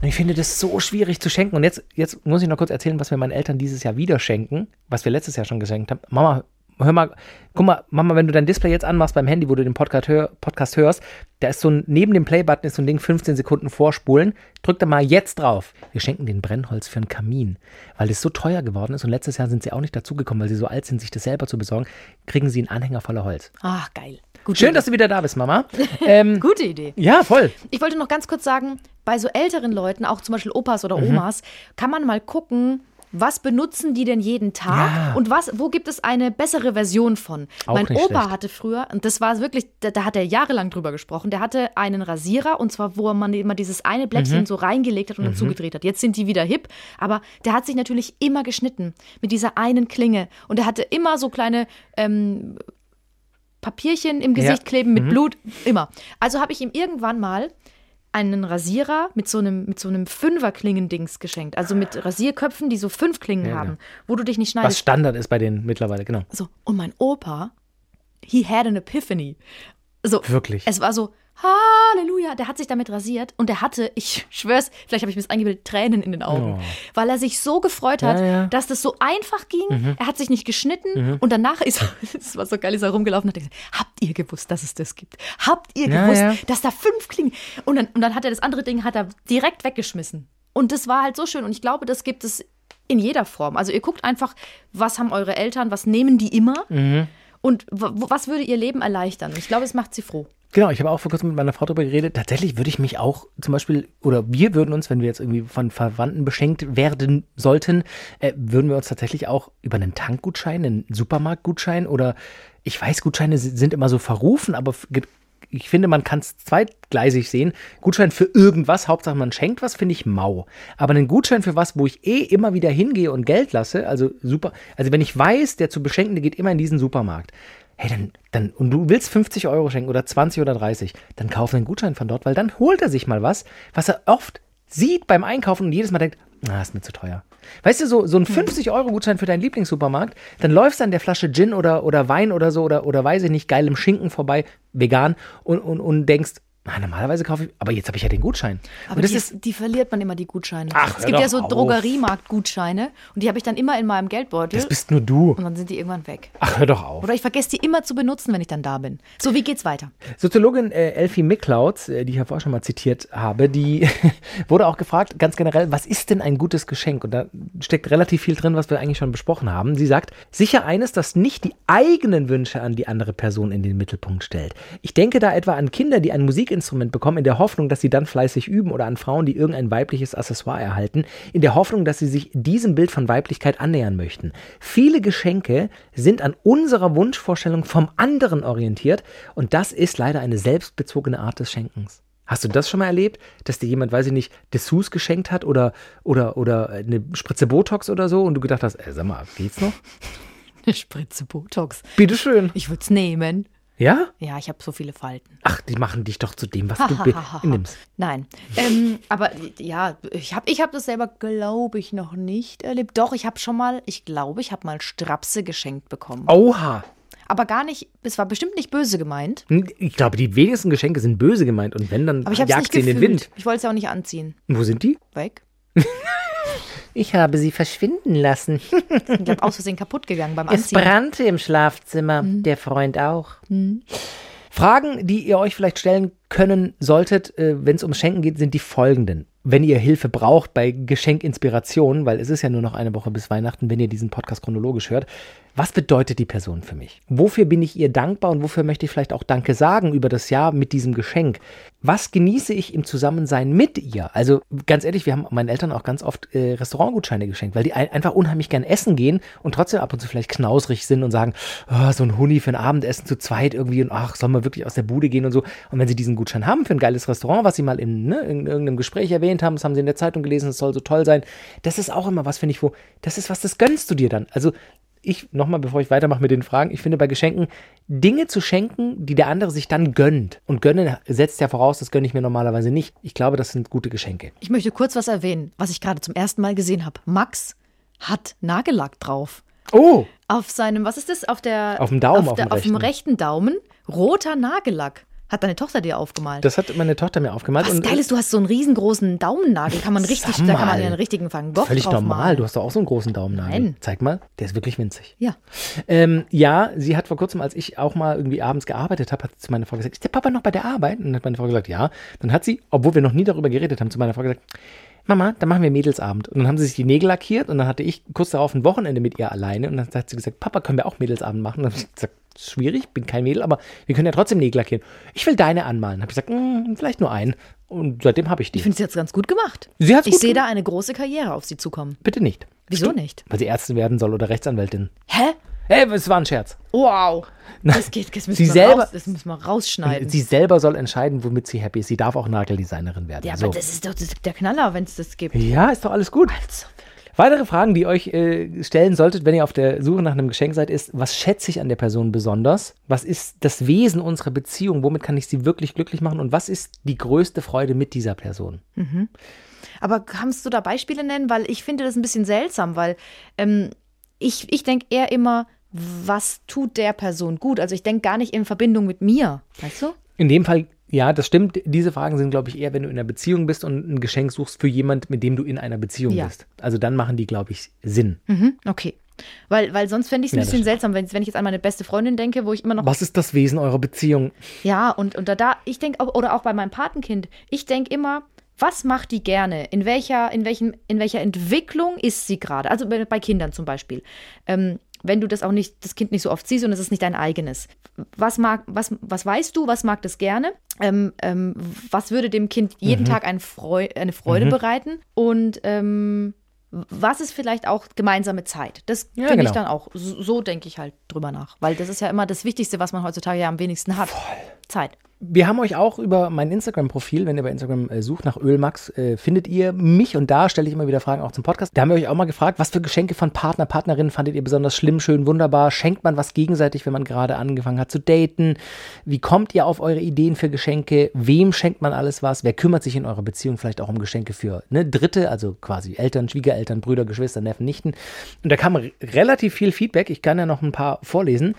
Und ich finde das so schwierig zu schenken. Und jetzt, jetzt muss ich noch kurz erzählen, was wir meinen Eltern dieses Jahr wieder schenken, was wir letztes Jahr schon geschenkt haben. Mama, hör mal, guck mal, Mama, wenn du dein Display jetzt anmachst beim Handy, wo du den Podcast, hör, Podcast hörst, da ist so ein, neben dem Play-Button ist so ein Ding 15 Sekunden vorspulen. Drück da mal jetzt drauf. Wir schenken den Brennholz für einen Kamin, weil das so teuer geworden ist und letztes Jahr sind sie auch nicht dazugekommen, weil sie so alt sind, sich das selber zu besorgen, kriegen sie einen Anhänger voller Holz. Ach, geil. Gute Schön, Idee. dass du wieder da bist, Mama. [laughs] ähm, Gute Idee. ja, voll. Ich wollte noch ganz kurz sagen, bei so älteren Leuten, auch zum Beispiel Opas oder Mhm. Omas, kann man mal gucken, was benutzen die denn jeden Tag Ja. und was, wo gibt es eine bessere Version von? Auch mein Opa schlecht. hatte früher, und das war wirklich, da, da hat er jahrelang drüber gesprochen, der hatte einen Rasierer und zwar, wo man immer dieses eine Mhm. Blättchen so reingelegt hat und dann zugedreht hat. Jetzt sind die wieder hip, aber der hat sich natürlich immer geschnitten mit dieser einen Klinge und er hatte immer so kleine ähm, Papierchen im Gesicht Ja. kleben Mhm. mit Blut, immer. Also habe ich ihm irgendwann mal einen Rasierer mit so einem, mit so einem Fünfer-Klingen-Dings geschenkt. Also mit Rasierköpfen, die so fünf Klingen Ja, haben, ja. wo du dich nicht Was schneidest. Standard ist bei denen mittlerweile, genau. So, und mein Opa, he had an epiphany. So, Wirklich. es war so, Halleluja, der hat sich damit rasiert und der hatte, ich [laughs] schwör's, vielleicht habe ich mir das eingebildet, Tränen in den Augen, Oh. weil er sich so gefreut hat, Ja, ja. dass das so einfach ging. Er hat sich nicht geschnitten und danach ist er, [laughs] das war so geil, ist er rumgelaufen und hat gesagt, habt ihr gewusst, dass es das gibt? Habt ihr Ja, gewusst, dass da fünf Klingen? Und dann, und dann hat er das andere Ding hat er direkt weggeschmissen. Und das war halt so schön und ich glaube, das gibt es in jeder Form. Also ihr guckt einfach, was haben eure Eltern, was nehmen die immer und w- was würde ihr Leben erleichtern. Ich glaube, es macht sie froh. Genau, ich habe auch vor kurzem mit meiner Frau darüber geredet. Tatsächlich würde ich mich auch zum Beispiel, oder wir würden uns, wenn wir jetzt irgendwie von Verwandten beschenkt werden sollten, äh, würden wir uns tatsächlich auch über einen Tankgutschein, einen Supermarktgutschein oder ich weiß, Gutscheine si- sind immer so verrufen, aber ich finde, man kann es zweigleisig sehen. Gutschein für irgendwas, Hauptsache man schenkt was, finde ich mau. Aber einen Gutschein für was, wo ich eh immer wieder hingehe und Geld lasse, also super, also wenn ich weiß, der zu Beschenkende geht immer in diesen Supermarkt, hey, dann, dann, und du willst 50 Euro schenken oder 20 oder 30, dann kauf einen Gutschein von dort, weil dann holt er sich mal was, was er oft sieht beim Einkaufen und jedes Mal denkt, ah, ist mir zu teuer. Weißt du, so, so ein 50-Euro-Gutschein für deinen Lieblingssupermarkt, dann läufst du an der Flasche Gin oder, oder Wein oder so oder, oder weiß ich nicht, geilem Schinken vorbei, vegan, und, und, und denkst, na, normalerweise kaufe ich, aber jetzt habe ich ja den Gutschein. Aber die, ist, die verliert man immer, die Gutscheine. Ach, es gibt ja so. Drogeriemarkt-Gutscheine und die habe ich dann immer in meinem Geldbeutel das bist nur du. und dann sind die irgendwann weg. Ach, hör doch auf. Oder ich vergesse die immer zu benutzen, wenn ich dann da bin. So, wie geht's weiter? Soziologin äh, Elfie Miklautz, äh, die ich ja vorher schon mal zitiert habe, die [laughs] wurde auch gefragt, ganz generell, was ist denn ein gutes Geschenk? Und da steckt relativ viel drin, was wir eigentlich schon besprochen haben. Sie sagt, sicher eines, das nicht die eigenen Wünsche an die andere Person in den Mittelpunkt stellt. Ich denke da etwa an Kinder, die ein Musikinstrument bekommen, in der Hoffnung, dass sie dann fleißig üben, oder an Frauen, die irgendein weibliches Accessoire erhalten, in der Hoffnung, dass sie sich diesem Bild von Weiblichkeit annähern möchten. Viele Geschenke sind an unserer Wunschvorstellung vom anderen orientiert und das ist leider eine selbstbezogene Art des Schenkens. Hast du das schon mal erlebt, dass dir jemand, weiß ich nicht, Dessous geschenkt hat oder, oder, oder eine Spritze Botox oder so und du gedacht hast, ey, sag mal, geht's noch? [laughs] Eine Spritze Botox. Bitteschön. Ich würde es nehmen. Ja? Ja, ich habe so viele Falten. Ach, die machen dich doch zu dem, was du nimmst. Nein. Ähm, aber ja, ich habe ich hab das selber, glaube ich, noch nicht erlebt. Doch, ich habe schon mal, ich glaube, ich habe mal Strapse geschenkt bekommen. Oha. Aber gar nicht, es war bestimmt nicht böse gemeint. Ich glaube, die wenigsten Geschenke sind böse gemeint und wenn, dann jagt nicht sie in den Wind. Ich wollte es ja auch nicht anziehen. Und wo sind die? Weg. [laughs] Ich habe sie verschwinden lassen. Ich glaube, aus Versehen kaputt gegangen beim Es Anziehen. brannte im Schlafzimmer, der Freund auch. Fragen, die ihr euch vielleicht stellen können solltet, äh, wenn es um Schenken geht, sind die folgenden. Wenn ihr Hilfe braucht bei Geschenkinspiration, weil es ist ja nur noch eine Woche bis Weihnachten, wenn ihr diesen Podcast chronologisch hört, was bedeutet die Person für mich? Wofür bin ich ihr dankbar und wofür möchte ich vielleicht auch Danke sagen über das Jahr mit diesem Geschenk? Was genieße ich im Zusammensein mit ihr? Also ganz ehrlich, wir haben meinen Eltern auch ganz oft äh, Restaurantgutscheine geschenkt, weil die ein, einfach unheimlich gern essen gehen und trotzdem ab und zu vielleicht knausrig sind und sagen, oh, so ein Huni für ein Abendessen zu zweit irgendwie und ach, soll man wirklich aus der Bude gehen und so. Und wenn sie diesen Gutschein haben für ein geiles Restaurant, was sie mal in, ne, in irgendeinem Gespräch erwähnt haben, das haben sie in der Zeitung gelesen, es soll so toll sein, das ist auch immer was, finde ich, wo, das ist was, das gönnst du dir dann. Also ich, nochmal, bevor ich weitermache mit den Fragen, ich finde bei Geschenken, Dinge zu schenken, die der andere sich dann gönnt. Und gönnen setzt ja voraus, das gönne ich mir normalerweise nicht. Ich glaube, das sind gute Geschenke. Ich möchte kurz was erwähnen, was ich gerade zum ersten Mal gesehen habe. Max hat Nagellack drauf. Oh, Auf seinem, was ist das? Auf der. Auf dem Daumen, Auf, auf der, dem auf dem rechten Daumen. Roter Nagellack. Hat deine Tochter dir aufgemalt? das hat meine Tochter mir aufgemalt. was und, geil ist, du hast so einen riesengroßen Daumennagel. Kann man richtig, da kann man einen richtigen Van Gogh Völlig normal. malen. Du hast doch auch so einen großen Daumennagel. Nein. Zeig mal, der ist wirklich winzig. Ja. Ähm, ja, sie hat vor kurzem, als ich auch mal irgendwie abends gearbeitet habe, hat sie zu meiner Frau gesagt, ist der Papa noch bei der Arbeit? Und dann hat meine Frau gesagt, ja. Dann hat sie, obwohl wir noch nie darüber geredet haben, zu meiner Frau gesagt, Mama, dann machen wir Mädelsabend. Und dann haben sie sich die Nägel lackiert und dann hatte ich kurz darauf ein Wochenende mit ihr alleine und dann hat sie gesagt, Papa, können wir auch Mädelsabend machen? Und dann habe ich gesagt, schwierig, bin kein Mädel, aber wir können ja trotzdem Nägel lackieren. Ich will deine anmalen. Habe ich gesagt, "Mm, vielleicht nur einen. Und seitdem habe ich die. Ich finde sie jetzt ganz gut gemacht. Sie hat's ich sehe da eine große Karriere auf sie zukommen. Bitte nicht. Wieso nicht? Weil sie Ärztin werden soll oder Rechtsanwältin. Hä? Hey, es war ein Scherz. Wow. Das geht, das müssen, Sie wir, selber- raus, das müssen wir rausschneiden. Sie selber soll entscheiden, womit sie happy ist. Sie darf auch Nageldesignerin werden. ja, so. aber das ist doch das ist der Knaller, wenn es das gibt. ja, ist doch alles gut. Also, Weitere Fragen, die ihr euch äh, stellen solltet, wenn ihr auf der Suche nach einem Geschenk seid, ist, was schätze ich an der Person besonders? Was ist das Wesen unserer Beziehung? Womit kann ich sie wirklich glücklich machen? Und was ist die größte Freude mit dieser Person? Aber kannst du da Beispiele nennen? Weil ich finde das ein bisschen seltsam, weil ähm, ich, ich denke eher immer, was tut der Person gut? Also ich denke gar nicht in Verbindung mit mir, weißt du? In dem Fall, ja, das stimmt. Diese Fragen sind, glaube ich, eher, wenn du in einer Beziehung bist und ein Geschenk suchst für jemand, mit dem du in einer Beziehung Ja. bist. Also dann machen die, glaube ich, Sinn. Mhm, okay. Weil, weil sonst fände ich es ein Ja, bisschen seltsam, wenn, wenn ich jetzt an meine beste Freundin denke, wo ich immer noch. Was ist das Wesen eurer Beziehung? Ja, und, und da, da ich denke, auch- oder auch bei meinem Patenkind, ich denke immer, Was macht die gerne? In welcher, in welchem, in welcher Entwicklung ist sie gerade? Also bei bei Kindern zum Beispiel. Ähm, wenn du das auch nicht, das Kind nicht so oft siehst und es ist nicht dein eigenes. Was mag, was, was weißt du, was mag das gerne? Ähm, ähm, was würde dem Kind jeden Tag ein Freu eine Freude bereiten? Und ähm, was ist vielleicht auch gemeinsame Zeit? Das Ja, finde ich genau. dann auch. So, so denke ich halt drüber nach. Weil das ist ja immer das Wichtigste, was man heutzutage ja am wenigsten hat. Zeit. Wir haben euch auch über mein Instagram-Profil, wenn ihr bei Instagram äh, sucht nach Ölmax, äh, findet ihr mich und da stelle ich immer wieder Fragen auch zum Podcast. Da haben wir euch auch mal gefragt, was für Geschenke von Partner, Partnerinnen fandet ihr besonders schlimm, schön, wunderbar? Schenkt man was gegenseitig, wenn man gerade angefangen hat zu daten? Wie kommt ihr auf eure Ideen für Geschenke? Wem schenkt man alles was? Wer kümmert sich in eurer Beziehung vielleicht auch um Geschenke für ne, Dritte, also quasi Eltern, Schwiegereltern, Brüder, Geschwister, Neffen, Nichten? Und da kam re- relativ viel Feedback. Ich kann ja noch ein paar vorlesen.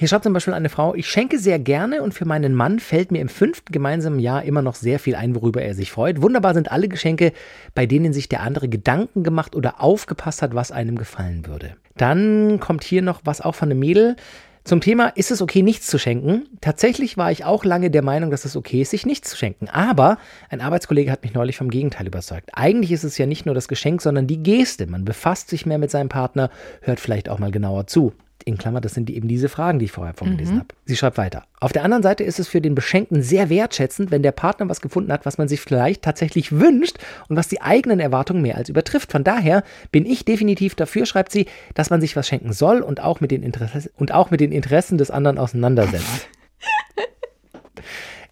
Hier schreibt zum Beispiel eine Frau, ich schenke sehr gerne und für meinen Mann fällt mir im fünften gemeinsamen Jahr immer noch sehr viel ein, worüber er sich freut. Wunderbar sind alle Geschenke, bei denen sich der andere Gedanken gemacht oder aufgepasst hat, was einem gefallen würde. Dann kommt hier noch was auch von einem Mädel. Zum Thema, ist es okay, nichts zu schenken? Tatsächlich war ich auch lange der Meinung, dass es okay ist, sich nichts zu schenken. Aber ein Arbeitskollege hat mich neulich vom Gegenteil überzeugt. Eigentlich ist es ja nicht nur das Geschenk, sondern die Geste. Man befasst sich mehr mit seinem Partner, hört vielleicht auch mal genauer zu. In Klammer, das sind eben diese Fragen, die ich vorher vorgelesen habe. Sie schreibt weiter. Auf der anderen Seite ist es für den Beschenkten sehr wertschätzend, wenn der Partner was gefunden hat, was man sich vielleicht tatsächlich wünscht und was die eigenen Erwartungen mehr als übertrifft. Von daher bin ich definitiv dafür, schreibt sie, dass man sich was schenken soll und auch mit den, Interesse und auch mit den Interessen des anderen auseinandersetzt. [laughs]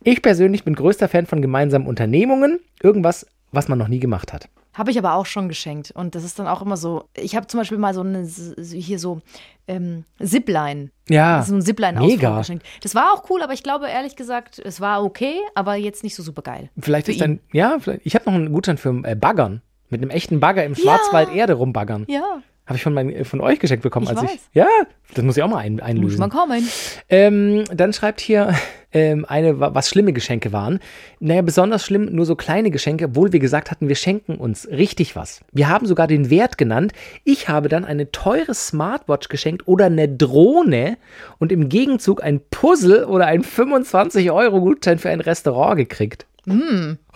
Ich persönlich bin größter Fan von gemeinsamen Unternehmungen, irgendwas, was man noch nie gemacht hat. Habe ich aber auch schon geschenkt. Und das ist dann auch immer so. Ich habe zum Beispiel mal so eine, hier so ähm, Zipline. Ja, so ein zipline mega. geschenkt. Das war auch cool, aber ich glaube ehrlich gesagt, es war okay, aber jetzt nicht so super geil. Vielleicht ist dann, ja, vielleicht, ich habe noch einen Gutschein für äh, Baggern. Mit einem echten Bagger im Schwarzwald Erde rumbaggern. Ja, Habe ich von, mein, äh, von euch geschenkt bekommen, Ich als weiß. ich. Ja, das muss ich auch mal ein, muss einlösen. mal kommen. Ähm, dann schreibt hier [laughs] ähm, eine, wa- was schlimme Geschenke waren. Naja, besonders schlimm, nur so kleine Geschenke, obwohl wir gesagt hatten, wir schenken uns richtig was. Wir haben sogar den Wert genannt. Ich habe dann eine teure Smartwatch geschenkt oder eine Drohne und im Gegenzug ein Puzzle oder ein 25-Euro-Gutschein für ein Restaurant gekriegt.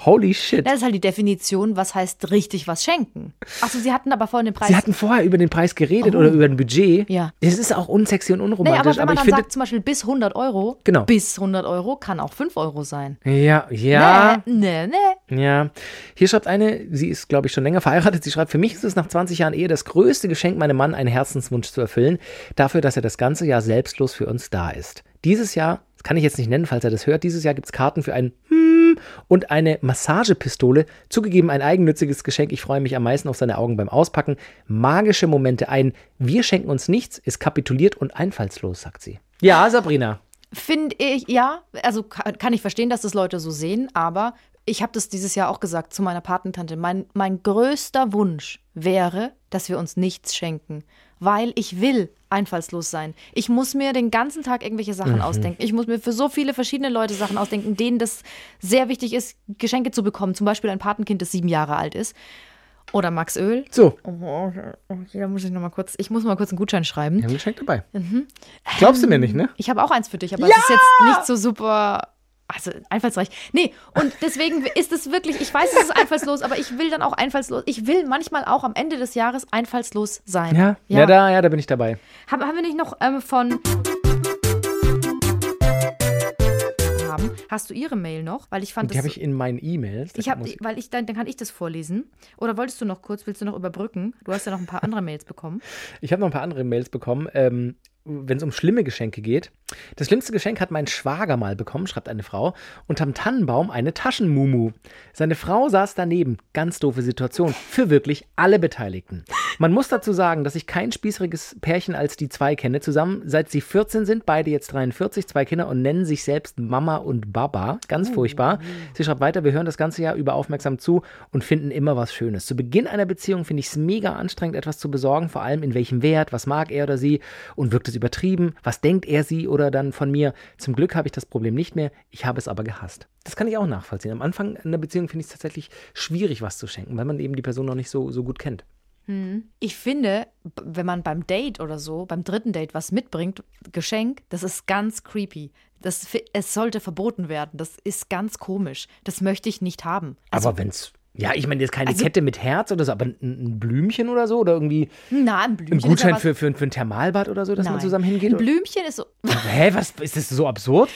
Holy shit. Das ist halt die Definition, was heißt richtig was schenken. Achso, sie hatten aber vorhin den Preis. Sie hatten vorher über den Preis geredet oder über ein Budget. Oh. Ja. Es ist auch unsexy und nee, unromantisch, aber wenn aber man ich dann finde. sagt zum Beispiel bis 100 Euro, Genau. bis 100 Euro kann auch 5 Euro sein. Ja, ja. Nee, nee, nee. Ja, hier schreibt eine, sie ist, glaube ich, schon länger verheiratet. Sie schreibt, für mich ist es nach 20 Jahren Ehe das größte Geschenk, meinem Mann einen Herzenswunsch zu erfüllen, dafür, dass er das ganze Jahr selbstlos für uns da ist. Dieses Jahr, das kann ich jetzt nicht nennen, falls er das hört, dieses Jahr gibt es Karten für ein Hmm und eine Massagepistole. Zugegeben ein eigennütziges Geschenk. Ich freue mich am meisten auf seine Augen beim Auspacken. Magische Momente ein. Wir schenken uns nichts, ist kapituliert und einfallslos, sagt sie. Ja, Sabrina. Finde ich, ja, also kann ich verstehen, dass das Leute so sehen, aber ich habe das dieses Jahr auch gesagt zu meiner Patentante. Mein, mein größter Wunsch wäre, dass wir uns nichts schenken, weil ich will einfallslos sein. Ich muss mir den ganzen Tag irgendwelche Sachen ausdenken. Ich muss mir für so viele verschiedene Leute Sachen ausdenken, denen das sehr wichtig ist, Geschenke zu bekommen. Zum Beispiel ein Patenkind, das sieben Jahre alt ist. Oder Max Öl. So, Oh, okay, da muss ich noch mal kurz, ich muss mal kurz einen Gutschein schreiben. wir haben ein Geschenk dabei. Mhm. Glaubst du mir nicht, ne? Ich habe auch eins für dich, aber es ist jetzt nicht so super. Also einfallsreich. Nee, und deswegen ist es wirklich, ich weiß, es ist einfallslos, aber ich will dann auch einfallslos. Ich will manchmal auch am Ende des Jahres einfallslos sein. Ja, ja, da, ja, da bin ich dabei. Haben, haben wir nicht noch ähm, von. Haben. Hast du ihre Mail noch? Weil ich fand Die habe ich in meinen E-Mails. ich habe, weil ich dann, dann kann ich das vorlesen. Oder wolltest du noch kurz, willst du noch überbrücken? Du hast ja noch ein paar andere Mails bekommen. Ich habe noch ein paar andere Mails bekommen, ähm, wenn es um schlimme Geschenke geht. Das schlimmste Geschenk hat mein Schwager mal bekommen, schreibt eine Frau. Unterm Tannenbaum eine Taschenmumu. Seine Frau saß daneben. Ganz doofe Situation. Für wirklich alle Beteiligten. Man muss dazu sagen, dass ich kein spießeriges Pärchen als die zwei kenne. Zusammen seit sie 14 sind, beide jetzt 43, zwei Kinder und nennen sich selbst Mama und Baba. Ganz furchtbar. Sie schreibt weiter, wir hören das ganze Jahr über aufmerksam zu und finden immer was Schönes. Zu Beginn einer Beziehung finde ich es mega anstrengend, etwas zu besorgen, vor allem in welchem Wert, was mag er oder sie und wirkt es übertrieben, was denkt er sie oder dann von mir. Zum Glück habe ich das Problem nicht mehr, ich habe es aber gehasst. Das kann ich auch nachvollziehen. Am Anfang einer Beziehung finde ich es tatsächlich schwierig, was zu schenken, weil man eben die Person noch nicht so, so gut kennt. Ich finde, wenn man beim Date oder so, beim dritten Date was mitbringt, Geschenk, das ist ganz creepy. Das, es sollte verboten werden. Das ist ganz komisch. Das möchte ich nicht haben. Also, aber wenn's. Ja, ich meine, jetzt keine Also- Kette mit Herz oder so, aber ein, ein Blümchen oder so oder irgendwie na, ein ein Blümchen. ist Gutschein für, für, für ein Thermalbad oder so, dass man Nein. zusammen hingeht. Ein Blümchen ist so. [laughs] Hä, was ist das so absurd?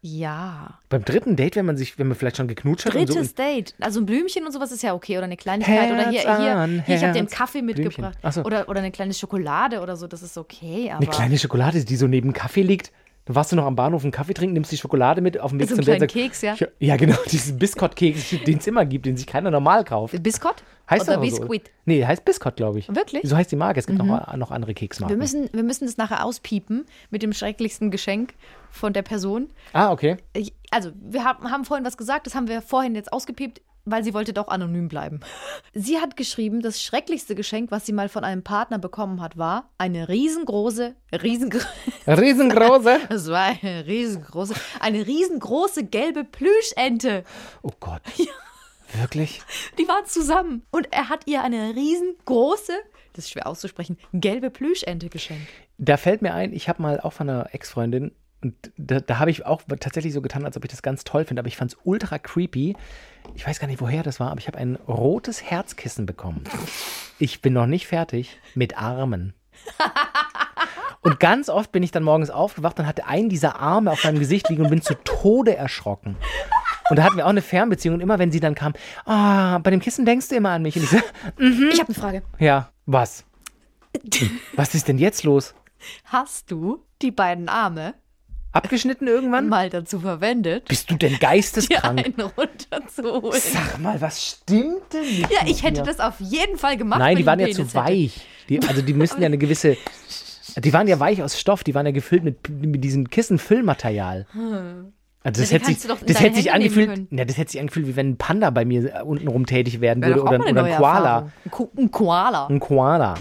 Ja. Beim dritten Date, wenn man sich, wenn man vielleicht schon geknutscht hat und so. Drittes Date. Also ein Blümchen und sowas ist ja okay. Oder eine Kleinigkeit. oder hier, Herz hier, an hier ich habe dir einen Herz. Kaffee mitgebracht. Ach so. Oder, oder eine kleine Schokolade oder so. Das ist okay. Aber Eine kleine Schokolade, die so neben dem Kaffee liegt. Du warst du noch am Bahnhof einen Kaffee trinken, nimmst die Schokolade mit auf dem Weg So zum sagst, Keks, ja. Ja, genau, [laughs] diesen Biscott-Keks, den es immer gibt, den sich keiner normal kauft. Biscott? Heißt oder aber so. Biscuit? Nee, heißt Biscott, glaube ich. Wirklich? Mhm. So heißt die Marke. Es gibt noch, noch andere Keksmarken. Wir müssen, wir müssen das nachher auspiepen mit dem schrecklichsten Geschenk von der Person. ah, okay. Also, wir haben, haben vorhin was gesagt, das haben wir vorhin jetzt ausgepiept, weil sie wollte doch anonym bleiben. [laughs] Sie hat geschrieben, das schrecklichste Geschenk, was sie mal von einem Partner bekommen hat, war eine riesengroße, riesengro [laughs] Riesengroße. [laughs] das war eine riesengroße, eine riesengroße gelbe Plüschente. Oh Gott. Wirklich? Die waren zusammen und er hat ihr eine riesengroße, das ist schwer auszusprechen, gelbe Plüschente geschenkt. Da fällt mir ein, ich habe mal auch von einer Ex-Freundin, und da, da habe ich auch tatsächlich so getan, als ob ich das ganz toll finde, aber ich fand es ultra creepy. Ich weiß gar nicht, woher das war, aber ich habe ein rotes Herzkissen bekommen. Ich bin noch nicht fertig mit Armen. Und ganz oft bin ich dann morgens aufgewacht und hatte einen dieser Arme auf meinem Gesicht liegen und bin zu Tode erschrocken. Und da hatten wir auch eine Fernbeziehung. Und immer wenn sie dann kam, ah, bei dem Kissen denkst du immer an mich. Und ich so, Ich habe eine Frage. ja, was? [laughs] Was ist denn jetzt los? Hast du die beiden Arme Abgeschnitten irgendwann? mal dazu verwendet, Bist du denn dir geisteskrank? [laughs] einen runterzuholen? Sag mal, was stimmt denn nicht? Ja, ich hätte dir? das auf jeden Fall gemacht. Nein, die waren ja zu weich. Die, also die müssen ja eine gewisse. Die waren ja weich aus Stoff, die waren ja gefüllt mit, mit diesem Kissenfüllmaterial. Also das Ja, hätte sich, das hätte sich angefühlt, ja, das hätte sich angefühlt, wie wenn ein Panda bei mir äh, untenrum tätig werden Wäre würde oder, oder ein Koala. Ein, Ko ein Koala. Ein Koala.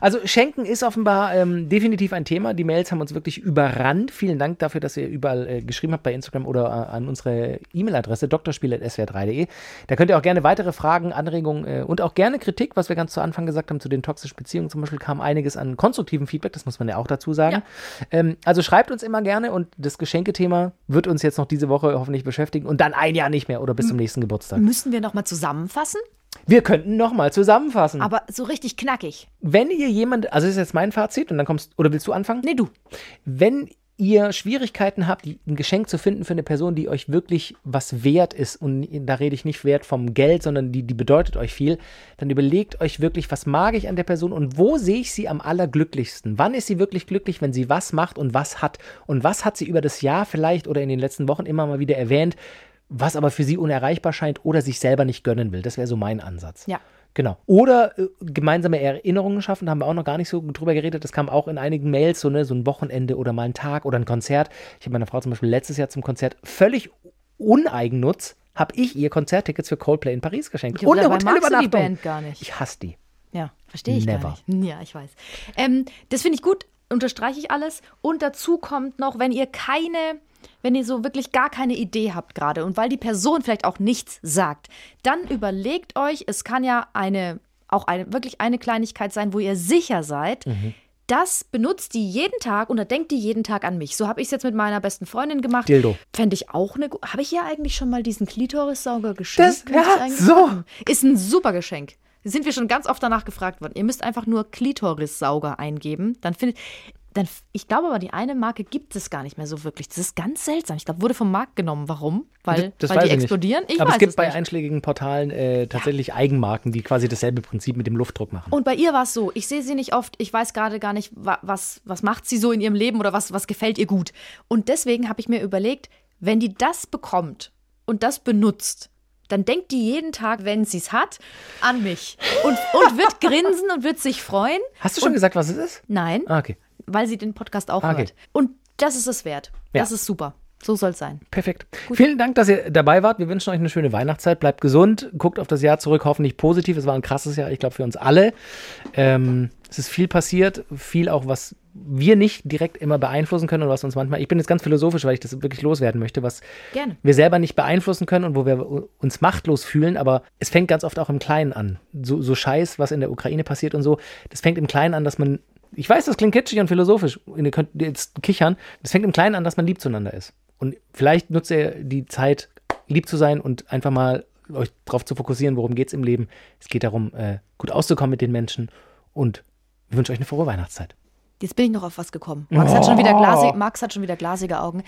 Also Schenken ist offenbar ähm, definitiv ein Thema. Die Mails haben uns wirklich überrannt. Vielen Dank dafür, dass ihr überall äh, geschrieben habt bei Instagram oder äh, an unsere E-Mail-Adresse drspiel.swr3.de. Da könnt ihr auch gerne weitere Fragen, Anregungen äh, und auch gerne Kritik, was wir ganz zu Anfang gesagt haben zu den toxischen Beziehungen. Zum Beispiel kam einiges an konstruktivem Feedback, das muss man ja auch dazu sagen. Ähm, also schreibt uns immer gerne und das Geschenkethema wird uns jetzt noch diese Woche hoffentlich beschäftigen und dann ein Jahr nicht mehr oder bis zum nächsten Geburtstag. Müssen wir nochmal zusammenfassen? Wir könnten nochmal zusammenfassen. Aber so richtig knackig. Wenn ihr jemand, also das ist jetzt mein Fazit und dann kommst, oder willst du anfangen? Nee, du. Wenn ihr Schwierigkeiten habt, ein Geschenk zu finden für eine Person, die euch wirklich was wert ist, und da rede ich nicht wert vom Geld, sondern die, die bedeutet euch viel, dann überlegt euch wirklich, was mag ich an der Person und wo sehe ich sie am allerglücklichsten? Wann ist sie wirklich glücklich, wenn sie was macht und was hat? Und was hat sie über das Jahr vielleicht oder in den letzten Wochen immer mal wieder erwähnt, was aber für sie unerreichbar scheint oder sich selber nicht gönnen will? Das wäre so mein Ansatz. Ja. Genau. Oder äh, gemeinsame Erinnerungen schaffen, da haben wir auch noch gar nicht so drüber geredet. Das kam auch in einigen Mails, so, ne, so ein Wochenende oder mal ein Tag oder ein Konzert. Ich habe meiner Frau zum Beispiel letztes Jahr zum Konzert völlig uneigennutz, habe ich ihr Konzerttickets für Coldplay in Paris geschenkt. Ja, Und eine die Hotelübernachtung. Band gar nicht. Ich hasse die. Ja, verstehe ich Never. gar nicht. Ja, ich weiß. Ähm, das finde ich gut, unterstreiche ich alles. Und dazu kommt noch, wenn ihr keine, wenn ihr so wirklich gar keine Idee habt gerade und weil die Person vielleicht auch nichts sagt, dann überlegt euch, es kann ja eine, auch eine, wirklich eine Kleinigkeit sein, wo ihr sicher seid. Mhm. Das benutzt die jeden Tag und da denkt die jeden Tag an mich. So habe ich es jetzt mit meiner besten Freundin gemacht. Dildo. Fände ich auch eine. Habe ich ihr eigentlich schon mal diesen Klitorissauger geschenkt? Das- ja, so. machen. Ist ein super Geschenk. Sind wir schon ganz oft danach gefragt worden. Ihr müsst einfach nur Klitorissauger eingeben. Dann findet. Dann, ich glaube aber, die eine Marke gibt es gar nicht mehr so wirklich. Das ist ganz seltsam. Ich glaube, wurde vom Markt genommen. Warum? Weil, das weil die explodieren? Ich Aber es gibt es bei nicht. einschlägigen Portalen äh, tatsächlich Eigenmarken, die quasi dasselbe Prinzip mit dem Luftdruck machen. Und bei ihr war es so, ich sehe sie nicht oft, ich weiß gerade gar nicht, wa- was, was macht sie so in ihrem Leben oder was, was gefällt ihr gut. Und deswegen habe ich mir überlegt, wenn die das bekommt und das benutzt, dann denkt die jeden Tag, wenn sie es hat, an mich. Und, und wird grinsen und wird sich freuen. Hast du schon gesagt, was es ist? Nein, Ah, okay. Weil sie den Podcast auch Ah, okay. hört. Und das ist es wert. Ja. Das ist super. So soll es sein. Perfekt. Vielen Dank, dass ihr dabei wart. Wir wünschen euch eine schöne Weihnachtszeit. Bleibt gesund. Guckt auf das Jahr zurück. Hoffentlich positiv. Es war ein krasses Jahr, ich glaube, für uns alle. Ähm, es ist viel passiert. Viel auch, was wir nicht direkt immer beeinflussen können und was uns manchmal. Ich bin jetzt ganz philosophisch, weil ich das wirklich loswerden möchte, was Gerne. wir selber nicht beeinflussen können und wo wir uns machtlos fühlen. Aber es fängt ganz oft auch im Kleinen an. So, so Scheiß, was in der Ukraine passiert und so. Das fängt im Kleinen an, dass man. Ich weiß, das klingt kitschig und philosophisch. und Ihr könnt jetzt kichern. Das fängt im Kleinen an, dass man lieb zueinander ist. Und vielleicht nutzt ihr die Zeit, lieb zu sein und einfach mal euch darauf zu fokussieren, worum geht es im Leben. Es geht darum, äh, gut auszukommen mit den Menschen und ich wünsche euch eine frohe Weihnachtszeit. Jetzt bin ich noch auf was gekommen. Max, hat, schon wieder glasig, Max hat schon wieder glasige Augen.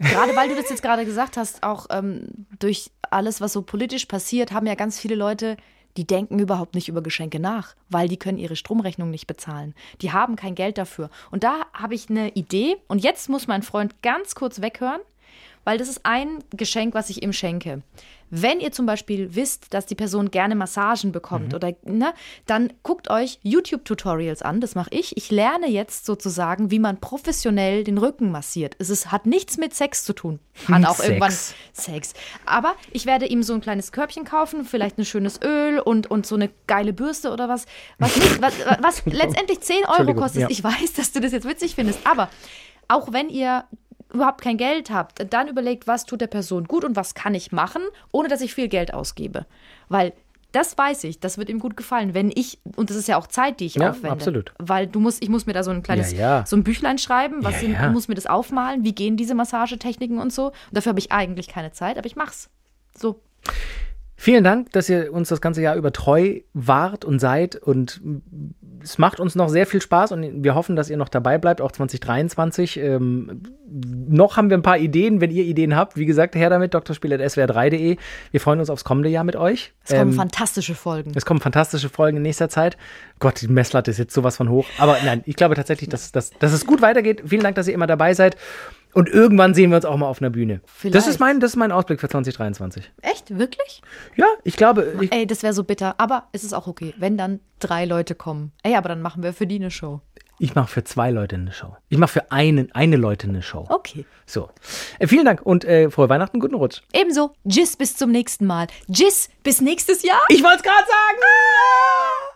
Gerade weil du das jetzt gerade gesagt hast, auch ähm, durch alles, was so politisch passiert, haben ja ganz viele Leute, die denken überhaupt nicht über Geschenke nach, weil die können ihre Stromrechnung nicht bezahlen. Die haben kein Geld dafür. Und da habe ich eine Idee. Und jetzt muss mein Freund ganz kurz weghören, weil das ist ein Geschenk, was ich ihm schenke. Wenn ihr zum Beispiel wisst, dass die Person gerne Massagen bekommt Mhm. oder ne, dann guckt euch YouTube-Tutorials an. Das mache ich. Ich lerne jetzt sozusagen, wie man professionell den Rücken massiert. Es ist, hat nichts mit Sex zu tun. [laughs] Kann auch Sex. irgendwann Sex. Aber ich werde ihm so ein kleines Körbchen kaufen, vielleicht ein schönes Öl und, und so eine geile Bürste oder was, was, nicht, was, was [laughs] letztendlich 10 Euro kostet. ja. Ich weiß, dass du das jetzt witzig findest, aber auch wenn ihr überhaupt kein Geld habt, dann überlegt, was tut der Person gut und was kann ich machen, ohne dass ich viel Geld ausgebe. Weil das weiß ich, das wird ihm gut gefallen, wenn ich, und das ist ja auch Zeit, die ich Ja, aufwende. absolut. Weil du musst, ich muss mir da so ein kleines, Ja, ja. so ein Büchlein schreiben, was Ja, ja. muss mir das aufmalen, wie gehen diese Massagetechniken und so. Und dafür habe ich eigentlich keine Zeit, aber ich mach's. So. Vielen Dank, dass ihr uns das ganze Jahr über treu wart und seid und es macht uns noch sehr viel Spaß und wir hoffen, dass ihr noch dabei bleibt, auch 2023. Ähm, noch haben wir ein paar Ideen, wenn ihr Ideen habt. Wie gesagt, her damit, drspiel.swr3.de. Wir freuen uns aufs kommende Jahr mit euch. Es kommen Ähm, fantastische Folgen. es kommen fantastische Folgen in nächster Zeit. Gott, die Messlatte ist jetzt sowas von hoch. Aber nein, ich glaube tatsächlich, dass, dass, dass es gut weitergeht. Vielen Dank, dass ihr immer dabei seid. Und irgendwann sehen wir uns auch mal auf einer Bühne. Das Vielleicht. ist, mein, das ist mein Ausblick für 2023. Echt? Wirklich? Ja, ich glaube, ich, Ey, das wäre so bitter. Aber es ist auch okay, wenn dann drei Leute kommen. Ey, aber dann machen wir für die eine Show. ich mache für zwei Leute eine Show. Ich mache für einen, eine Leute eine Show. Okay. So. Äh, vielen Dank und äh, frohe Weihnachten, guten Rutsch. Ebenso. Tschüss, bis zum nächsten Mal. Tschüss, bis nächstes Jahr. Ich wollte es gerade sagen.